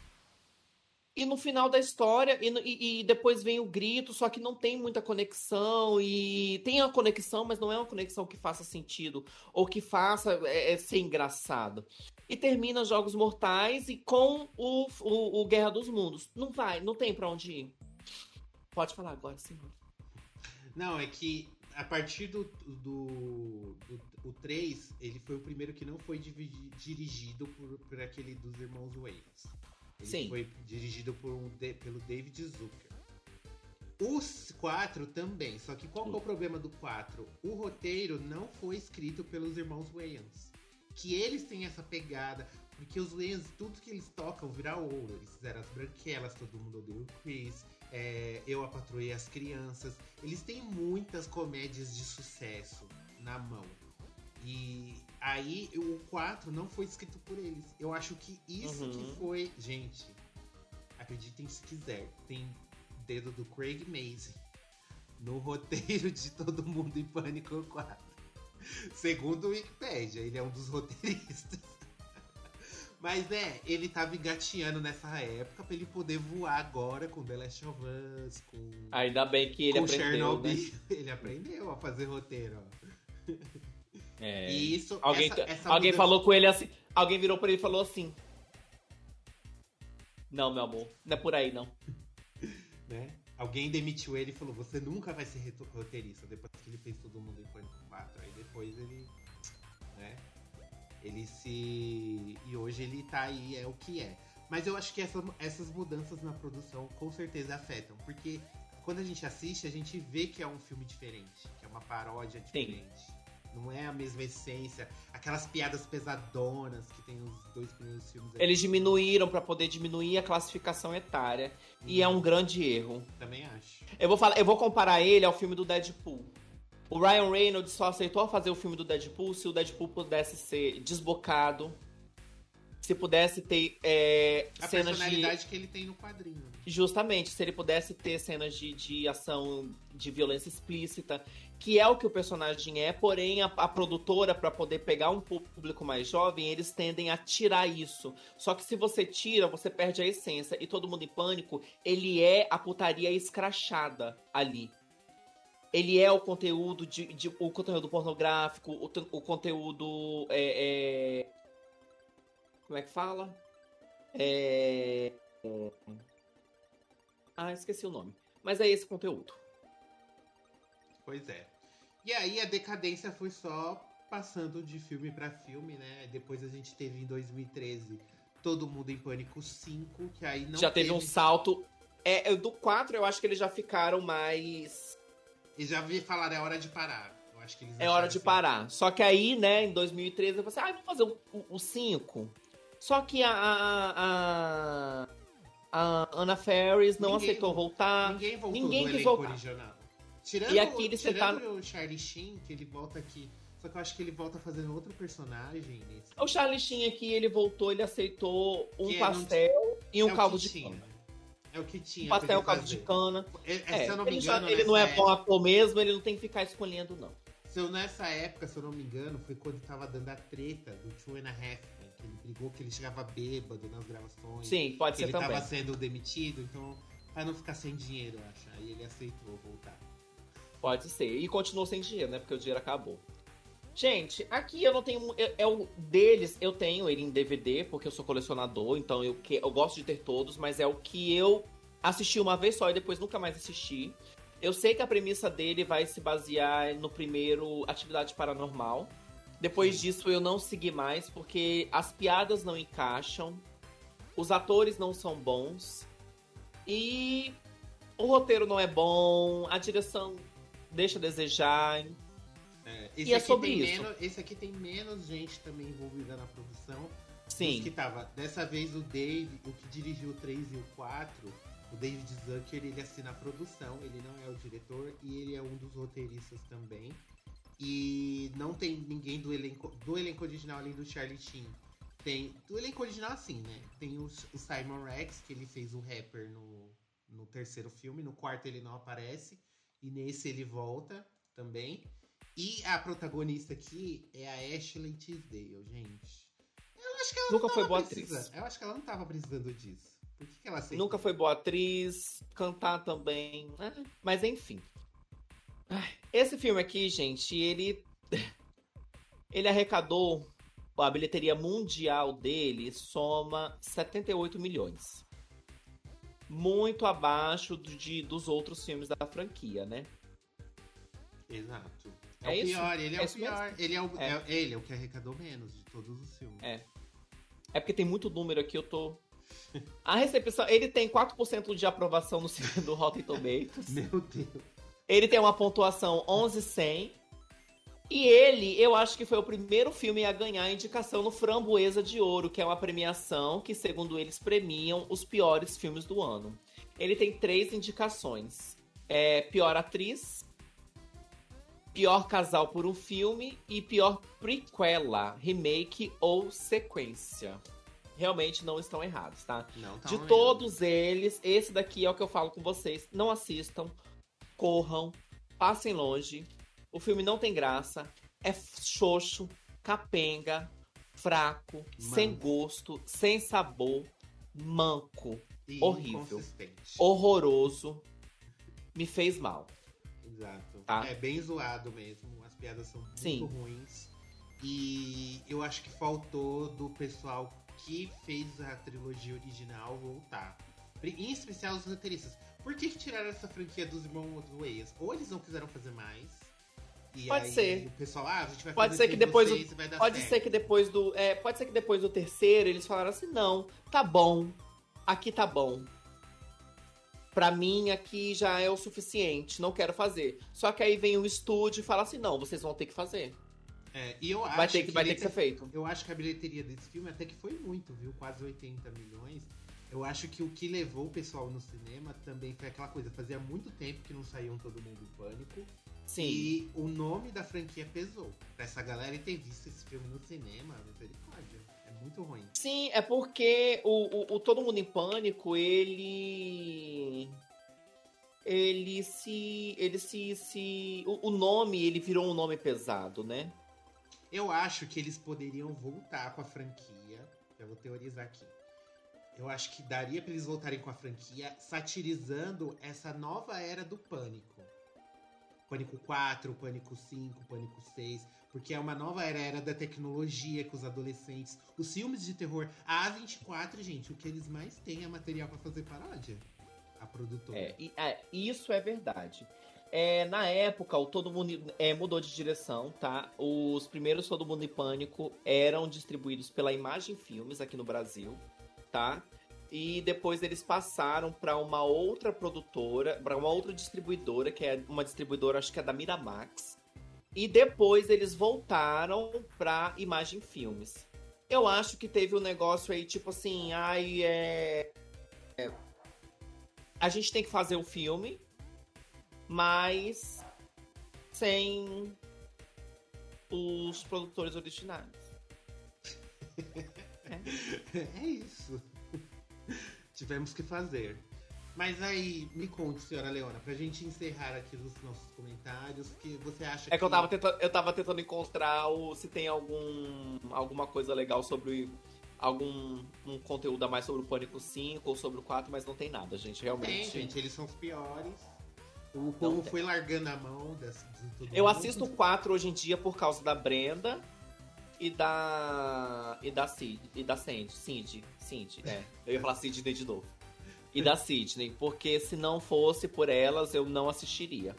Speaker 2: e no final da história e, e- depois vem o grito, só que não tem muita conexão e tem a conexão, mas não é uma conexão que faça sentido ou que faça é, é, ser engraçado. E termina Jogos Mortais e com o, o, o Guerra dos Mundos. Não vai, não tem pra onde ir. Pode falar agora, senhor.
Speaker 1: Não, é que a partir do, do, do o 3, ele foi o primeiro que não foi dividi- dirigido por, por aquele dos irmãos Wayans. Ele
Speaker 2: Sim.
Speaker 1: foi dirigido por um, de- pelo David Zucker. Os 4 também, só que qual que é o problema do 4? O roteiro não foi escrito pelos irmãos Wayans. Que eles têm essa pegada, porque os Wayans, tudo que eles tocam vira ouro. Eles fizeram as branquelas, todo mundo odeia o Chris, é, Eu a Patroei as Crianças. Eles têm muitas comédias de sucesso na mão. E aí o 4 não foi escrito por eles. Eu acho que isso
Speaker 2: Uhum.
Speaker 1: que foi. Gente, acreditem se quiser. Tem dedo do Craig Mason no roteiro de Todo Mundo em Pânico 4. Segundo o Wikipedia, ele é um dos roteiristas. Mas né, ele tava engatinhando nessa época pra ele poder voar agora com The Last of Us, com.
Speaker 2: Ainda bem que ele
Speaker 1: com
Speaker 2: aprendeu.
Speaker 1: Chernobyl.
Speaker 2: Né?
Speaker 1: Ele aprendeu a fazer roteiro, ó.
Speaker 2: É.
Speaker 1: E isso.
Speaker 2: Alguém,
Speaker 1: essa, essa
Speaker 2: alguém
Speaker 1: mudança-
Speaker 2: falou com ele assim. Alguém virou pra ele e falou assim. Não, meu amor, não é por aí não.
Speaker 1: né? Alguém demitiu ele e falou: Você nunca vai ser roteirista. Depois que ele fez todo mundo em Pânico 4. Aí depois ele. Né? Ele se. E hoje ele tá aí, é o que é. Mas eu acho que essa- essas mudanças na produção com certeza afetam. Porque quando a gente assiste, a gente vê que é um filme diferente. Que é uma paródia diferente. Não é a mesma essência. Aquelas piadas pesadonas que tem os dois primeiros filmes.
Speaker 2: Eles diminuíram pra poder diminuir a classificação etária. E é um grande erro.
Speaker 1: Também acho.
Speaker 2: Eu vou falar, eu vou comparar ele ao filme do Deadpool. O Ryan Reynolds só aceitou fazer o filme do Deadpool se o Deadpool pudesse ser desbocado, se pudesse ter é,
Speaker 1: A
Speaker 2: cenas de
Speaker 1: personalidade que ele tem no quadrinho.
Speaker 2: Justamente, se ele pudesse ter cenas de, de ação de violência explícita, que é o que o personagem é, porém a, a produtora, para poder pegar um público mais jovem, eles tendem a tirar isso. Só que se você tira, você perde a essência. E todo mundo em pânico, ele é a putaria escrachada ali. Ele é o conteúdo de, de- o conteúdo pornográfico, o, o conteúdo é, é- como é que fala? É, ah, esqueci o nome. Mas é esse conteúdo.
Speaker 1: Pois é. E aí a decadência foi só passando de filme pra filme, né? Depois a gente teve em 2013 Todo Mundo em Pânico 5, que aí não
Speaker 2: já teve, um salto. É, é, do 4 eu acho que eles já ficaram mais.
Speaker 1: E já vi falar, é hora de parar. Eu acho que eles
Speaker 2: É hora de
Speaker 1: assim.
Speaker 2: parar. Só que aí, né, em 2013, eu falei assim, ah, vamos fazer o 5. Só que a, a, a, a Anna Ferris não
Speaker 1: Ninguém-
Speaker 2: aceitou voltar.
Speaker 1: Ninguém voltou
Speaker 2: Ninguém quis voltar.
Speaker 1: original. Tirando,
Speaker 2: E aqui eles tentaram-
Speaker 1: o Charlie Sheen, que ele volta aqui. Só que eu acho que ele volta fazendo outro personagem nesse.
Speaker 2: O Charlie Sheen aqui, ele voltou, ele aceitou um
Speaker 1: Que é,
Speaker 2: pastel e um
Speaker 1: é
Speaker 2: caldo de
Speaker 1: tinha.
Speaker 2: cana.
Speaker 1: É o que tinha.
Speaker 2: Um pastel, caldo de cana.
Speaker 1: É, é,
Speaker 2: É,
Speaker 1: se eu não me
Speaker 2: ele, já- ele não é bom ator mesmo, ele não tem que ficar escolhendo, não.
Speaker 1: Se eu, nessa época, se eu não me engano, foi quando tava dando a treta do Two and a Half ele brigou que ele chegava bêbado nas gravações.
Speaker 2: Sim, pode ser
Speaker 1: ele
Speaker 2: também.
Speaker 1: tava sendo demitido, então, pra não ficar sem dinheiro, eu acho. Aí ele aceitou voltar.
Speaker 2: Pode ser. E continuou sem dinheiro, né? Porque o dinheiro acabou. Gente, aqui eu não tenho. É o deles, eu tenho ele em DVD, porque eu sou colecionador, então eu, que, eu gosto de ter todos, mas é o que eu assisti uma vez só e depois nunca mais assisti. Eu sei que a premissa dele vai se basear no primeiro Atividade Paranormal. Depois disso eu não segui mais, porque as piadas não encaixam, os atores não são bons e o roteiro não é bom, a direção deixa a desejar.
Speaker 1: É,
Speaker 2: E é sobre
Speaker 1: tem
Speaker 2: isso.
Speaker 1: Menos, esse aqui tem menos gente também envolvida na produção.
Speaker 2: Sim.
Speaker 1: Que tava. Dessa vez o Dave, o que dirigiu o 3 e o 4, o David Zucker, ele assina a produção, ele não é o diretor e ele é um dos roteiristas também. E não tem ninguém do elenco, do elenco original além do Charlie Sheen. Tem. Do elenco original, assim, né? Tem o, o Simon Rex, que ele fez o rapper no, no terceiro filme. No quarto ele não aparece. E nesse ele volta também. E a protagonista aqui é a Ashley Tisdale, gente. Eu acho que ela
Speaker 2: Nunca
Speaker 1: não
Speaker 2: foi boa
Speaker 1: precisando-
Speaker 2: atriz.
Speaker 1: Eu acho que ela não tava precisando disso. Por que, que ela aceitou?
Speaker 2: Nunca foi boa atriz, cantar também. né? Mas enfim. Ai, Esse filme aqui, gente, ele. Ele arrecadou. A bilheteria mundial dele soma 78 milhões. Muito abaixo de, dos outros filmes da franquia, né?
Speaker 1: Exato. É,
Speaker 2: É
Speaker 1: o pior, ele é,
Speaker 2: É
Speaker 1: o
Speaker 2: mesmo?
Speaker 1: pior. Ele é o,
Speaker 2: É.
Speaker 1: é- ele é o que arrecadou menos de todos os filmes.
Speaker 2: É. É porque tem muito número aqui, eu tô. A recepção. Ele tem 4% de aprovação no do Rotten Tomatoes.
Speaker 1: Meu Deus.
Speaker 2: Ele tem uma pontuação 11,100. E ele, eu acho que foi o primeiro filme a ganhar a indicação no Framboesa de Ouro, que é uma premiação que, segundo eles, premiam os piores filmes do ano. Ele tem três indicações: é, pior atriz, pior casal por um filme e pior prequela, remake ou sequência. Realmente não estão errados, tá?
Speaker 1: Não, tá
Speaker 2: De
Speaker 1: mesmo.
Speaker 2: todos eles, esse daqui é o que eu falo com vocês. Não assistam, corram, passem longe. O filme não tem graça. é xoxo, capenga, fraco,
Speaker 1: Manco.
Speaker 2: sem gosto, sem sabor, manco,
Speaker 1: E
Speaker 2: Horrível. horroroso. Me fez mal.
Speaker 1: Exato.
Speaker 2: Tá.
Speaker 1: É bem zoado mesmo. As piadas são muito
Speaker 2: Sim.
Speaker 1: ruins. E eu acho que faltou do pessoal que fez a trilogia original voltar. Em especial os roteiristas. Por que, que tiraram essa franquia dos irmãos Wayans? Ou eles não quiseram fazer mais. E
Speaker 2: Pode
Speaker 1: aí
Speaker 2: ser.
Speaker 1: O pessoal, ah, a gente vai
Speaker 2: Pode
Speaker 1: fazer
Speaker 2: ser que depois
Speaker 1: vocês dar
Speaker 2: Pode
Speaker 1: certo.
Speaker 2: ser que depois do. é, pode ser que depois do terceiro eles falaram assim: não, tá bom. Aqui tá bom. Pra mim, aqui já é o suficiente. Não quero fazer. Só que aí vem o estúdio e fala assim: não, vocês vão ter que fazer.
Speaker 1: É, e eu acho
Speaker 2: Vai ter que, vai ter que ser feito.
Speaker 1: Eu acho que a bilheteria desse filme até que foi muito, viu? Quase 80 milhões. Eu acho que o que levou o pessoal no cinema também foi aquela coisa. Fazia muito tempo que não saíam todo mundo em pânico.
Speaker 2: Sim.
Speaker 1: E o nome da franquia pesou. Pra essa galera ter visto esse filme no cinema, misericórdia. É muito ruim.
Speaker 2: Sim, é porque o, o, o Todo Mundo em Pânico, ele. Ele se. Ele se. se o, o nome, ele virou um nome pesado, né?
Speaker 1: Eu acho que eles poderiam voltar com a franquia. Já vou teorizar aqui. Eu acho que daria pra eles voltarem com a franquia satirizando essa nova era do pânico. Pânico 4, Pânico 5, Pânico 6, porque é uma nova era, era da tecnologia com os adolescentes. Os filmes de terror, a A24, gente, o que eles mais têm é material pra fazer paródia. A produtora.
Speaker 2: É, e- é, isso é verdade. É, na época, o Todo Mundo é, mudou de direção, tá? Os primeiros Todo Mundo em Pânico eram distribuídos pela Imagem Filmes aqui no Brasil, tá? E depois eles passaram para uma outra produtora, para uma outra distribuidora, que é uma distribuidora, acho que é da Miramax. E depois eles voltaram pra Imagem Filmes. Eu acho que teve um negócio aí, tipo assim, ai, é a gente tem que fazer o filme, mas sem os produtores originais.
Speaker 1: É isso. Tivemos que fazer. Mas aí, me conte, senhora Leona, pra gente encerrar aqui os nossos comentários, que você acha
Speaker 2: É que eu tava tentando, eu tava tentando encontrar o, se tem algum, alguma coisa legal sobre algum um conteúdo a mais sobre o Pânico 5 ou sobre o 4, mas não tem nada, gente.
Speaker 1: Tem,
Speaker 2: Realmente.
Speaker 1: gente, eles são os piores. O povo
Speaker 2: tem.
Speaker 1: foi largando a mão dessa,
Speaker 2: Eu
Speaker 1: mundo.
Speaker 2: assisto o 4 hoje em dia por causa da Brenda e da. e da Cid. E da Cindy. Cindy. Cindy, é. Eu ia falar Sidney de novo. E da Sidney, porque se não fosse por elas, eu não assistiria.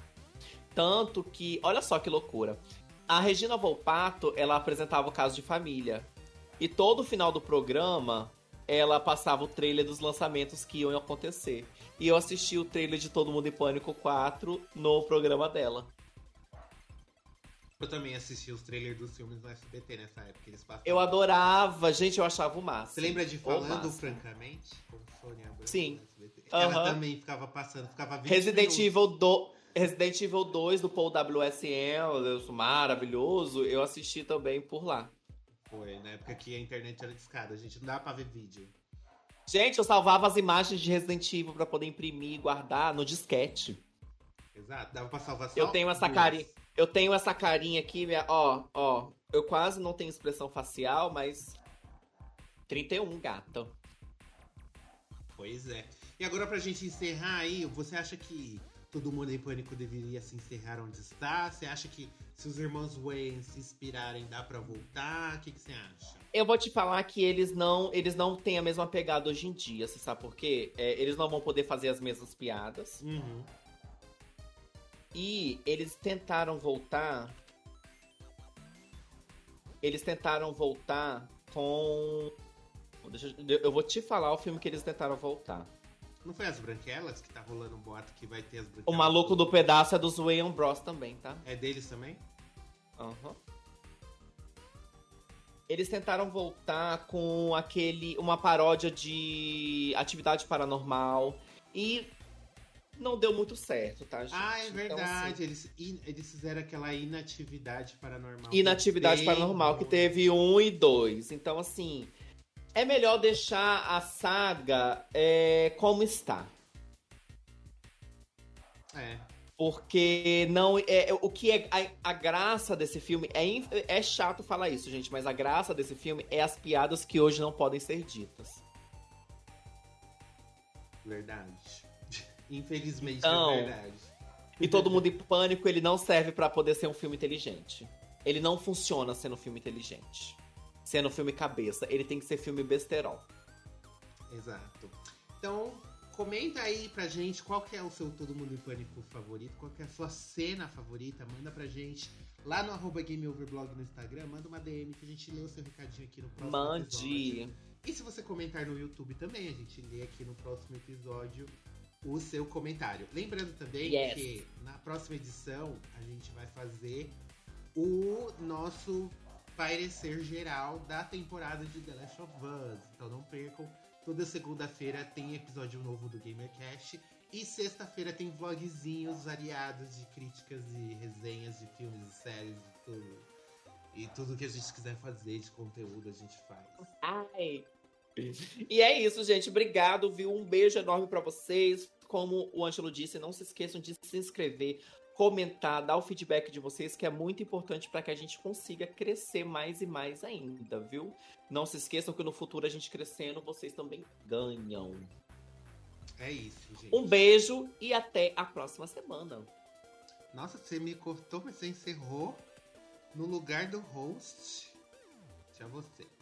Speaker 2: Tanto que, olha só que loucura. A Regina Volpato, ela apresentava o caso de família. E todo final do programa, ela passava o trailer dos lançamentos que iam acontecer. E eu assisti o trailer de Todo Mundo em Pânico 4 no programa dela.
Speaker 1: Eu também assisti os trailers dos filmes no SBT nessa época. Eles passavam.
Speaker 2: Eu adorava, gente, eu achava o máximo.
Speaker 1: Você lembra de Falando. Francamente? Com Sônia Abrão
Speaker 2: Sim.
Speaker 1: Ela também ficava passando, ficava 20
Speaker 2: Resident
Speaker 1: minutos.
Speaker 2: Evil, do... Resident Evil 2 do Paul Deus, maravilhoso, eu assisti também por lá.
Speaker 1: Foi, na época que a internet era discada, a gente não dava pra ver vídeo.
Speaker 2: Gente, eu salvava as imagens de Resident Evil pra poder imprimir e guardar no disquete.
Speaker 1: Exato, dava pra salvar só
Speaker 2: Eu tenho essa carinha. Eu tenho essa carinha aqui, minha- ó, ó. Eu quase não tenho expressão facial, mas 31, gata.
Speaker 1: Pois é. E agora pra gente encerrar aí, você acha que todo mundo em pânico deveria se encerrar onde está? Você acha que se os irmãos Wayne se inspirarem, dá pra voltar? O que, que você acha?
Speaker 2: Eu vou te falar que eles não, eles não têm a mesma pegada hoje em dia, você sabe por quê? É, eles não vão poder fazer as mesmas piadas.
Speaker 1: Uhum.
Speaker 2: E eles tentaram voltar. Eles tentaram voltar com. Deixa eu, eu vou te falar o filme que eles tentaram voltar.
Speaker 1: Não foi as branquelas que tá rolando um boato que vai ter as branquelas?
Speaker 2: O Maluco do Pedaço é dos Wayne Bros também, tá?
Speaker 1: É deles também?
Speaker 2: Aham. Eles tentaram voltar com aquele. uma paródia de atividade paranormal. E não deu muito certo, tá, gente?
Speaker 1: Ah, é
Speaker 2: Então,
Speaker 1: verdade.
Speaker 2: assim,
Speaker 1: eles, in- eles fizeram aquela inatividade paranormal.
Speaker 2: Inatividade Paranormal, que
Speaker 1: bom.
Speaker 2: teve um e dois. Então, assim, é melhor deixar a saga é, como está.
Speaker 1: É.
Speaker 2: Porque não. É, o que é a, a graça desse filme é, é chato falar isso, gente, mas a graça desse filme é as piadas que hoje não podem ser ditas.
Speaker 1: Verdade. Infelizmente então, é verdade.
Speaker 2: E todo mundo em pânico, ele não serve para poder ser um filme inteligente. Ele não funciona sendo um filme inteligente. Sendo um filme cabeça. Ele tem que ser filme besterol.
Speaker 1: Exato. Então, comenta aí pra gente qual que é o seu Todo Mundo em Pânico favorito, qual que é a sua cena favorita, manda pra gente lá no arroba GameOverblog no Instagram, manda uma DM que a gente lê o seu recadinho aqui no próximo Mande. episódio. E se você comentar no YouTube também, a gente lê aqui no próximo episódio o seu comentário. Lembrando também yes. que na próxima edição a gente vai fazer o nosso parecer geral da temporada de The Last of Us. Então não percam Toda segunda-feira tem episódio novo do GamerCast. E sexta-feira tem vlogzinhos variados de críticas e resenhas de filmes e séries e tudo. E tudo que a gente quiser fazer de conteúdo a gente faz.
Speaker 2: Ai! E é isso, gente. Obrigado, viu? Um beijo enorme para vocês. Como o Ângelo disse, não se esqueçam de se inscrever, comentar, dar o feedback de vocês, que é muito importante para que a gente consiga crescer mais e mais ainda, viu? Não se esqueçam que no futuro a gente crescendo, vocês também ganham.
Speaker 1: É isso, gente.
Speaker 2: Um beijo e até a próxima semana.
Speaker 1: Nossa, você me cortou, mas você encerrou no lugar do host. Tchau você.